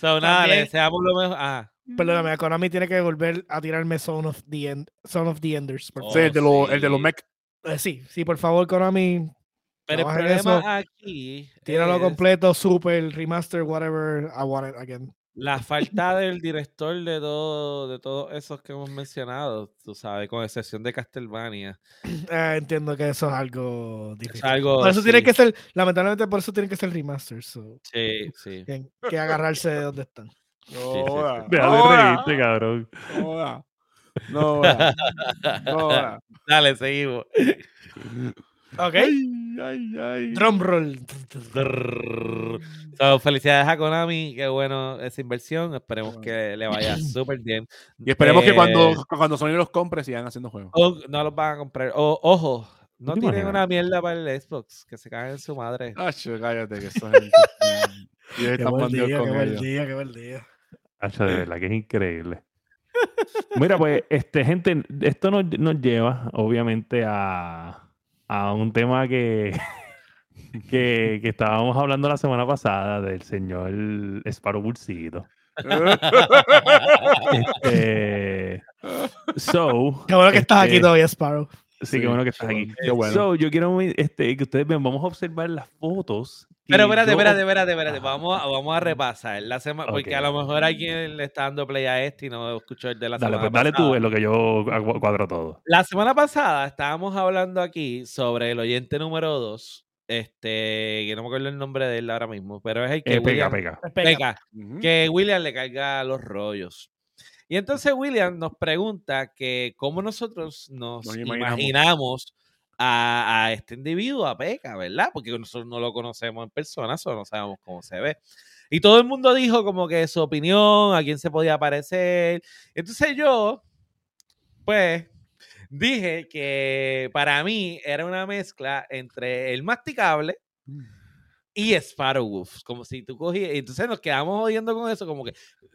So, nada, le deseamos lo mejor. Ah, Perdóname, Konami tiene que volver a tirarme Son of the, End, Son of the Enders. por Oh, Sí, el de los, el de los sí. mech. Eh, sí, sí, por favor, Konami, pero el Trabaja en problema eso. aquí tíralo es completo, super, remaster, whatever, I want it again. la falta del director de todo, de todos esos que hemos mencionado, tú sabes, con excepción de Castlevania. Eh, entiendo que eso es algo Es difícil. algo, por eso tiene sí, que ser, lamentablemente por eso tienen que ser remasters. So, Sí, sí. tienen que agarrarse de donde están. No, Deja de reírte, cabrón. no no. Dale, seguimos. Ok. Ay, ay, ay. Drum roll. So, felicidades a Konami, qué bueno esa inversión, esperemos que le vaya súper bien. Y esperemos que Eh, cuando, cuando Sony los compre sigan haciendo juegos. o- no los van a comprar. O- ojo, no ¿Te tienen imaginas? una mierda para el Xbox, que se caen en su madre. Acho, cállate, que gente. y Qué están buen bandidos día, qué con buen día, qué buen día. Hacha, de verdad que es increíble. Mira, pues, este, gente, esto nos, nos lleva, obviamente, a, a un tema que, que, que estábamos hablando la semana pasada del señor Sparrow Bulsito. Este, so, Qué bueno que estás aquí este, todavía, Sparrow. Sí, qué bueno que estás aquí. Qué bueno. So, yo quiero este, que ustedes vean, vamos a observar las fotos. Pero espérate, espérate, espérate, espérate. Vamos a, vamos a repasar la semana, porque a lo mejor alguien le está dando play a este y no escuchó el de la Dale, semana pues dale pasada. tú en lo que yo cuadro todo. La semana pasada estábamos hablando aquí sobre el oyente número 2, este, que no me acuerdo el nombre de él ahora mismo, pero es el que Eh, pega, William- pega. Pega, Ujú. que William le carga los rollos. Y entonces William nos pregunta que cómo nosotros nos, Nos imaginamos. imaginamos a, a este individuo, a Peca, ¿verdad? Porque nosotros no lo conocemos en persona, solo no sabemos cómo se ve. Y todo el mundo dijo como que su opinión, a quién se podía parecer. Entonces yo, pues, dije que para mí era una mezcla entre el masticable y Sparrowwolf, como si tú cogías, entonces nos quedamos odiando con eso, como que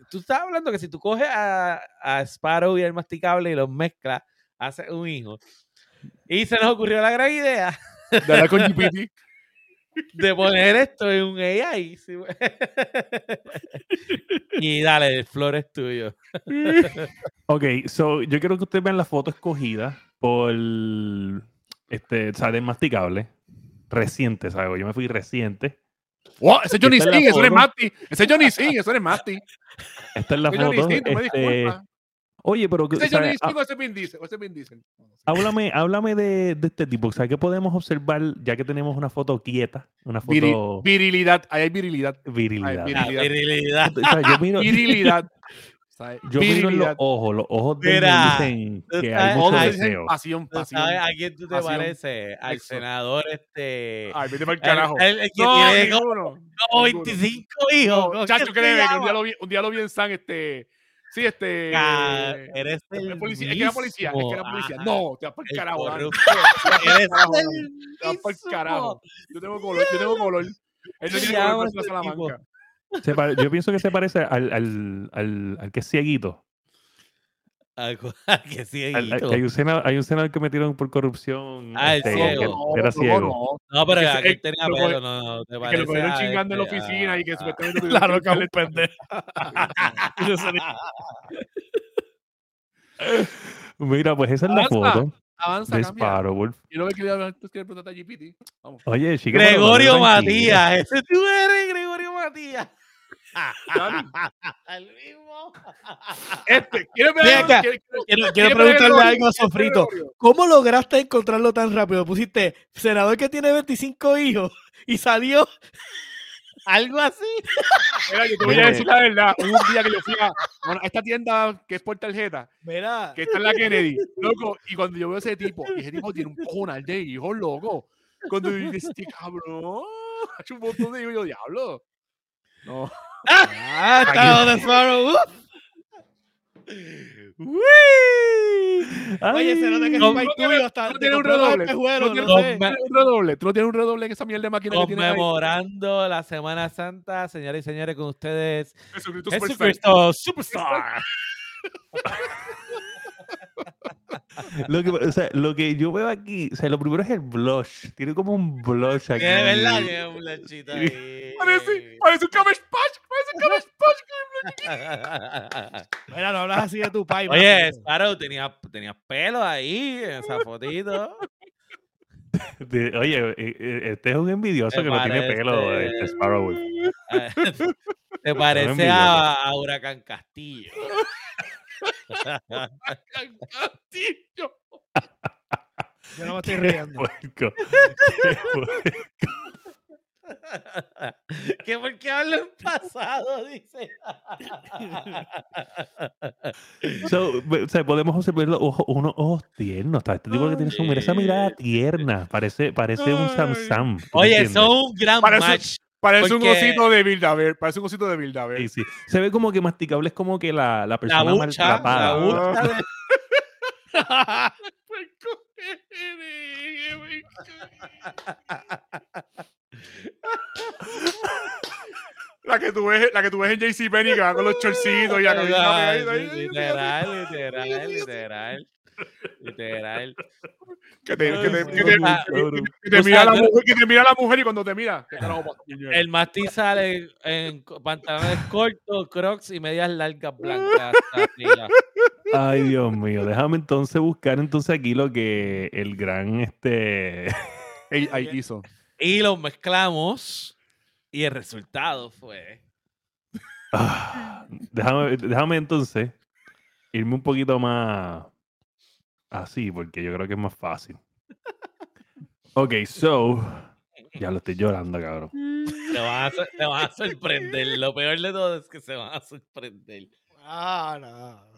tú estás hablando que si tú coges a, a Sparrow y el masticable y los mezclas, haces un hijo. Y se nos ocurrió la gran idea De hablar con GPT. de poner esto en un AI. sí. y dale, el flor es tuyo. Ok, so yo quiero que ustedes vean la foto escogida por este, del masticable. Reciente, ¿sabes? Yo me fui reciente. Wow, ese es Johnny es Singh, eso no es. Mati. Ese es Johnny Singh, eso no es Mati. Esta es la Ese es Johnny foto. Singh, me este. Oye, pero que- Ese Ah, o ese es Vin Diesel. ese es Vin Diesel. háblame, háblame de, de este tipo. O sea, ¿qué podemos observar ya que tenemos una foto quieta? Una Viri- foto virilidad, ahí hay virilidad. virilidad. Ay, La Virilidad. virilidad. O sea, yo miro, Virilidad. yo miro en los ojos. Los ojos de Mira, dicen que hay mucho deseo. pasión, ¿Tú pasión. sabes a quién tú te pasión, pareces? Al senador este... Ay, vete para el el- carajo. el- el que no, tiene como, ninguno. 25 hijos. No, ¿cómo chacho, créeme que un día, lo vi, un día lo vi en San, este... Sí, este... Eres el policía, es que era policía, es que era policía. mismo. No, te vas para el carajo. Corrupto. Te vas carajo, el carajo. Yo tengo color, yo tengo color. Él no se tiene llama color, pero es ese una tipo? Salamanca. Se pare- yo pienso que se parece al, al, al, al que es cieguito. Que sí, que hay, un senador, hay un senador que metieron por corrupción. Ah, el este, ciego. que No, era no, ciego. no. No, pero Ese- aquel eh, tenía lo pelo, no, no, te Que lo cogieron chingando en la este, oficina y que supuestamente Claro que que es un pendejo. Mira, pues esa es la foto Avanza. Sparrowwolf. Yo no me quería hablar, tú quieres preguntar a GPT. Vamos. Oye, chica. Gregorio. Matías, ese tú eres Gregorio Matías. El mismo. Este, ¿quieres ver Ven algo? acá. ¿Quieres- quieres- Quiero, quiero quieres ver preguntarle algo a ¿Quieres ver Sofrito. ¿Cómo lograste encontrarlo tan rápido? Pusiste senador que tiene 25 hijos y salió Algo así. Mira, yo te voy a decir la verdad. Hubo un día que yo fui a, bueno, a esta tienda que es por tarjeta, Mira, que está en la Kennedy, loco, y cuando yo veo ese tipo, y ese tipo tiene un cojonal de hijos, loco. Cuando yo dije, este cabrón, ha hecho un montón de hijos, yo, diablo. No. Ah, está de Sparrow. Oye, se nota que es No, no tuyo tiene- hasta no tiene un redoble, espejuelos, no tiene- Tiene un redoble. Tú no tienes un redoble en esa mierda de máquina que tienes ahí. Conmemorando la Semana Santa, señoras y señores, con ustedes, Jesucristo Superstar. Jesucristo Superstar. Lo que, o sea, lo que yo veo aquí, o sea, lo primero es el blush. Tiene como un blush aquí. De verdad que es un lechito ahí. Parece, parece un Cabbage Patch. Parece un Cabbage Patch. Mira, no hablas así de tu pai. Oye. Sparrow, tenía, tenía pelo ahí en esa fotito. De- oye, eh, eh, este es un envidioso que no tiene pelo, este Sparrow. Te parece a, a Huracán Castillo. Castillo. Yo no me estoy riendo. Puerco. Qué puerco. ¿Qué por qué hablo en pasado? Dice. So, o sea, podemos observar los ojos, unos ojos tiernos. está Este tipo que tiene su, mira esa mirada tierna. Parece, parece un Sam. Sam. ¿tú me Oye, son un gran Parece- match. Parece un osito de Bildaver. Parece un osito de Bildaver. Sí, sí. Se ve como que masticable es como que la, la La persona bucha, la maltratada. bucha de- Puerco. La que tú ves, la que tú ves en JC Penny que va con los chorcitos y la sí, Literal, literal, literal. Literal. que te, que te, que te- que te- te mira la mujer, que te mira la mujer y cuando te mira, ¿qué carajo pasa, niño? El Masti sale en pantalones cortos, crocs y medias largas blancas. Ay, Dios mío. Déjame entonces buscar entonces aquí lo que el gran este. Ahí hizo. Y los mezclamos y el resultado fue. Ah, déjame, déjame entonces irme un poquito más así, porque yo creo que es más fácil. Ok, so. Ya lo estoy llorando, cabrón. Te van, a, te van a sorprender. Lo peor de todo es que se van a sorprender. Ah, no.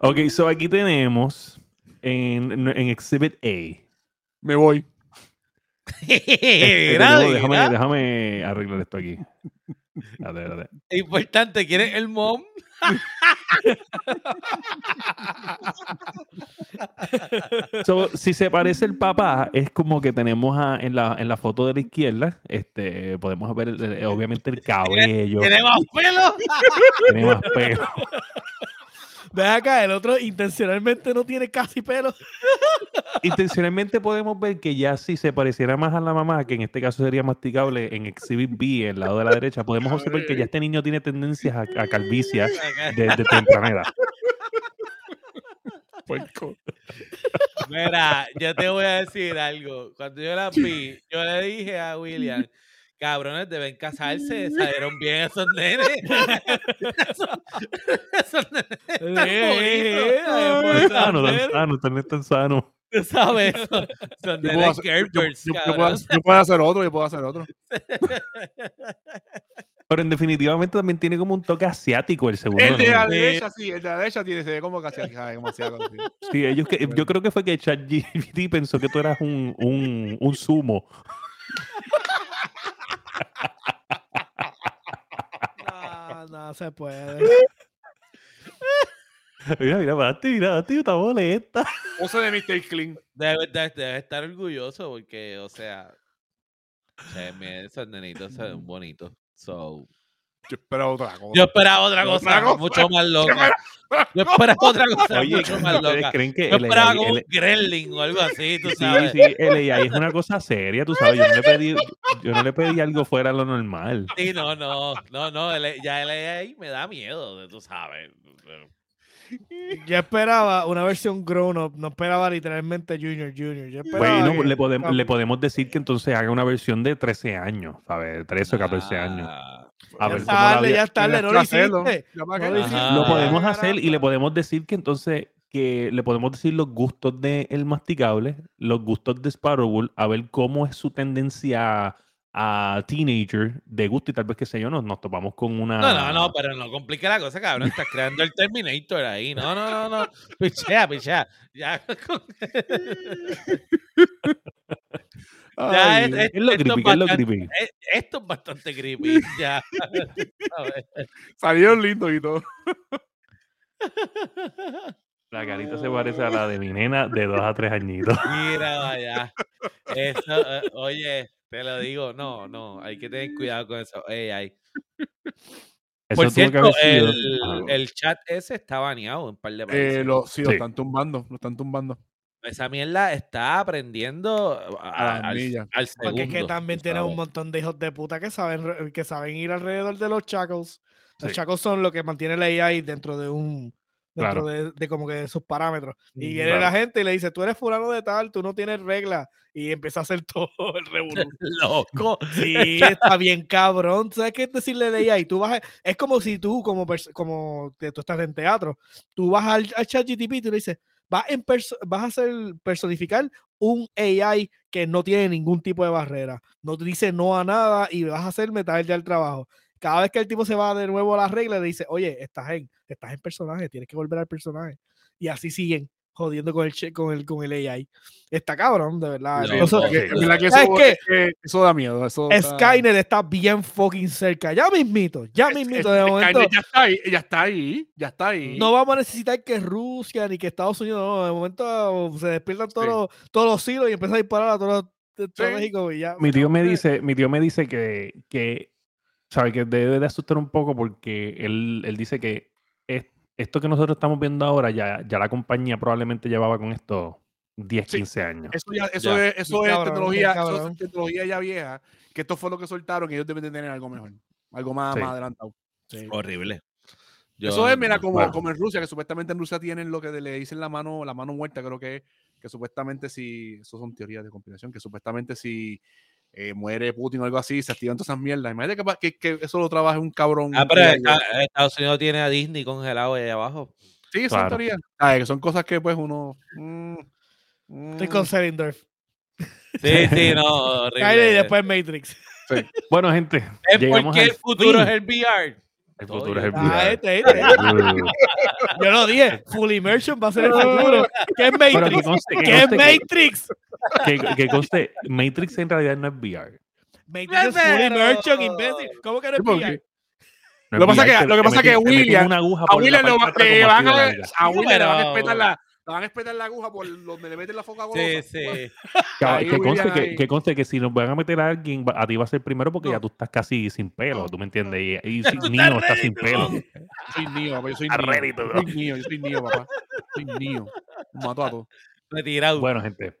Ok, so aquí tenemos en, en Exhibit A. Me voy. Este, tenemos- déjame, arreglar esto aquí. Importante, ¿quieren el mom? So, si se parece el papá, es como que tenemos a- en, la, en la foto de la izquierda, este, podemos ver el- el- obviamente el cabello, ¿Tiene más pelo? tiene más pelo. Ve acá, el otro intencionalmente no tiene casi pelo. Intencionalmente podemos ver que ya si se pareciera más a la mamá, que en este caso sería masticable en Exhibit B, el lado de la derecha, podemos observar que ya este niño tiene tendencias a, a calvicie desde temprana edad. Mira, yo te voy a decir algo. Cuando yo la vi, yo le dije a William, cabrones, deben casarse, salieron bien esos nenes. esos, esos nenes están Eh. Tan sano, tan sano, tan, tan sano. Tú sabes, son, son Yo puedo, nenes hacer, yo- Gerbers, yo- yo puedo cabrón. hacer- yo puedo hacer otro, yo puedo hacer otro. Pero en definitivamente también tiene como un toque asiático el segundo. El de la derecha, sí, el de la derecha tiene, se ve como demasiado. sí. Sí, ellos que, yo creo que fue que ChatGPT pensó que tú eras un, un, un sumo. No, no se puede. Mira, mira, Basti, mira, Basti, está molesta. Pose de Mr. Clean. Debe, debe- debe estar orgulloso porque, o sea, esos nenitos se ven bonitos. So, Yo espero otra cosa. yo esperaba otra Otra cosa mucho más loca. Yo esperaba otra cosa Oye, mucho más ¿ustedes loca. creen que Yo esperaba como un gremlin o algo así, tú Sí, sabes. sí, el AI es una cosa seria, tú sabes. Yo no le pedí, yo no le pedí algo fuera de lo normal. Sí, no, no, no, no, ya el AI me da miedo, tú sabes. Yo esperaba una versión grown up, no esperaba literalmente Junior Junior. Yo esperaba Bueno, que- le podemos, le podemos decir que entonces haga una versión de 13 años, ¿sabes? 13 o 14 años. A ya ver vi- ya es tarde, Tienes no lo hiciste. Qué. lo podemos hacer y le podemos decir que entonces que le podemos decir los gustos del masticable, los gustos de Sparrow, a ver cómo es su tendencia a teenager de gusto y tal vez que sé yo, nos, nos topamos con una... No, no, no, pero no complica la cosa, cabrón. Estás creando el Terminator ahí. No, no, no, no. Pichea, pichea. Ya. con- Ya, Ay, es- es- Es lo esto, creepy, es lo bastante, creepy. eh, esto es bastante creepy. Ya. Salieron lindos y todo. La carita se parece a la de mi nena de dos a tres añitos. Mira, vaya. Eso, eh, oye, te lo digo, no, no, hay que tener cuidado con eso. AI. Eso Por cierto, el, el chat ese está baneado en un par de países. Eh, lo, sí, lo Sí. están tumbando, lo están tumbando. Esa mierda está aprendiendo a- A al, al Porque es que segundo, también tienes un montón de hijos de puta que saben, que saben ir alrededor de los chacos. Los Sí. chacos son lo que mantiene la AI dentro de un dentro Claro. de, de como que de sus parámetros. Y viene claro. la gente y le dice, tú eres fulano de tal, tú no tienes reglas. Y empieza a hacer todo el revolú. Loco. Sí, está bien cabrón. ¿Sabes qué es decirle de AI? Tú vas a- es como si tú, como, como que tú estás en teatro, tú vas al, al chat GTP y tú le dices, vas, a hacer personificar un AI que no tiene ningún tipo de barrera. No te dice no a nada y vas a hacer metal ya el trabajo. Cada vez que el tipo se va de nuevo a las reglas, le dice, oye, estás en, estás en personaje, tienes que volver al personaje. Y así siguen jodiendo con el, con el, con el AI. Está cabrón, de verdad. No, Eso- Es que- sí, es verdad que ¿Sabes eso, qué? es que eso da miedo. Eso está- Skynet está bien fucking cerca. Ya mismito, ya mismito. es- De momento, Skynet ya está ahí, ya está ahí, ya está ahí. no vamos a necesitar que Rusia ni que Estados Unidos, no, de momento se despiertan todos, Sí. los, todos los hilos y empiezan a disparar a todos los estratégicos y ya. mi tío me dice, mi tío me dice que, que sabe que debe de asustar un poco porque él, él dice que esto que nosotros estamos viendo ahora, ya, ya la compañía probablemente llevaba con esto 10, Sí. 15 años. Eso, ya, eso Ya. es, eso es cabrón, tecnología, eso es tecnología ya vieja, que esto fue lo que soltaron y ellos deben de tener algo mejor, algo más, Sí. más adelantado. Sí. Horrible. Eso es, mira, como, Bueno. como en Rusia, que supuestamente en Rusia tienen lo que le dicen la mano, la mano muerta, creo que, que supuestamente si, eso son teorías de conspiración, que supuestamente si eh, muere Putin o algo así, se activan todas esas mierdas. Imagínate que, que, que eso lo trabaje un cabrón. Ah, pero Estados Unidos tiene a Disney congelado ahí abajo. Sí, son Claro. teorías. Ah, que son cosas que pues uno... mm, Estoy mm, con Selindorf. Sí, sí, no, y después Matrix. Bueno, gente, Es porque el futuro fin. es el VR. El futuro es el Ah, Ah, este, este. Yo lo dije. Full immersion va a ser el futuro. ¿Qué es Matrix? ¿Qué es Matrix? que, que conste, Matrix en realidad no es VR. Matrix es full immersion, imbécil. ¿Cómo que no es VR? No Lo es pasa que- lo que pasa meten- que William- una aguja A William le van a, a William le van a espetar la, van a espetar la aguja por donde le meten la foca Sí, golosa. sí. Que, Ahí, que conste que, ahí. que conste que si nos van a meter a alguien, a ti va a ser primero porque No. ya tú estás casi sin pelo. ¿tú me entiendes? Y, y si- Nino está sin pelo. soy mío, papá, yo soy mío. soy mío, yo soy mío, papá. Soy mío. Mato a todos. Retirado. Bueno, gente.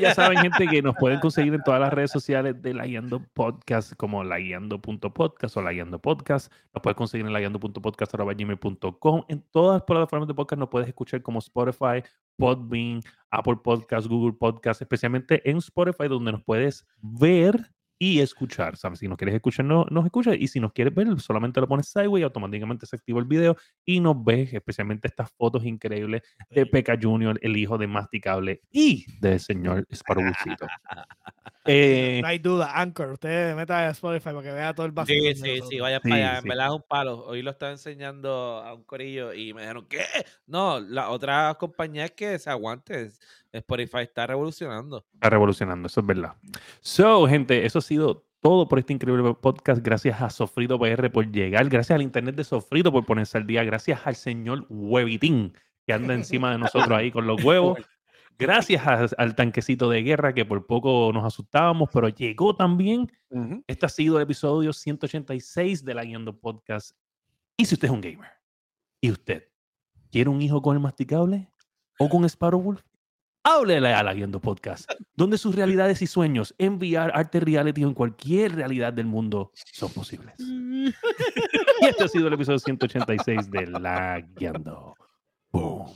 Ya saben, gente, que nos pueden conseguir en todas las redes sociales de La Guiando Podcast, como laguiando.podcast o La Podcast. Nos puedes conseguir en laguiando.podcast.gmail.com. En todas las plataformas de podcast nos puedes escuchar como Spotify, Podbean, Apple Podcast, Google Podcast, especialmente en Spotify, donde nos puedes ver y escuchar. ¿sabes? Si nos quieres escuchar, no, nos escuchas. Y si nos quieres ver, solamente lo pones sideways y automáticamente se activa el video y nos ves, especialmente estas fotos increíbles de Peca Junior, el hijo de Masticable y del señor Sparrowcito. Eh, No hay duda, Anchor. Usted meta a Spotify para que vea todo el vacío. sí, sí, Sí, para allá. En sí. verdad es un palo. Hoy lo estaba enseñando a un corillo y me dijeron, ¿qué? No, la otra compañía es que se aguante. Spotify está revolucionando. está revolucionando, eso es verdad. So, gente, eso ha sido todo por este increíble podcast. Gracias a Sofrito PR por llegar. Gracias al internet de Sofrito por ponerse al día. Gracias al señor Huevitín que anda encima de nosotros ahí con los huevos. Gracias a- al tanquecito de guerra que por poco nos asustábamos, pero llegó también. Ujú. Este ha sido el episodio 186 de la Guiando Podcast. Y si usted es un gamer y usted quiere un hijo con el masticable o con Sparrow Wolf, háblele a la Guiando Podcast, donde sus realidades y sueños en VR, arte reality en cualquier realidad del mundo son posibles. Y este ha sido el episodio 186 de La Guiando. Boom.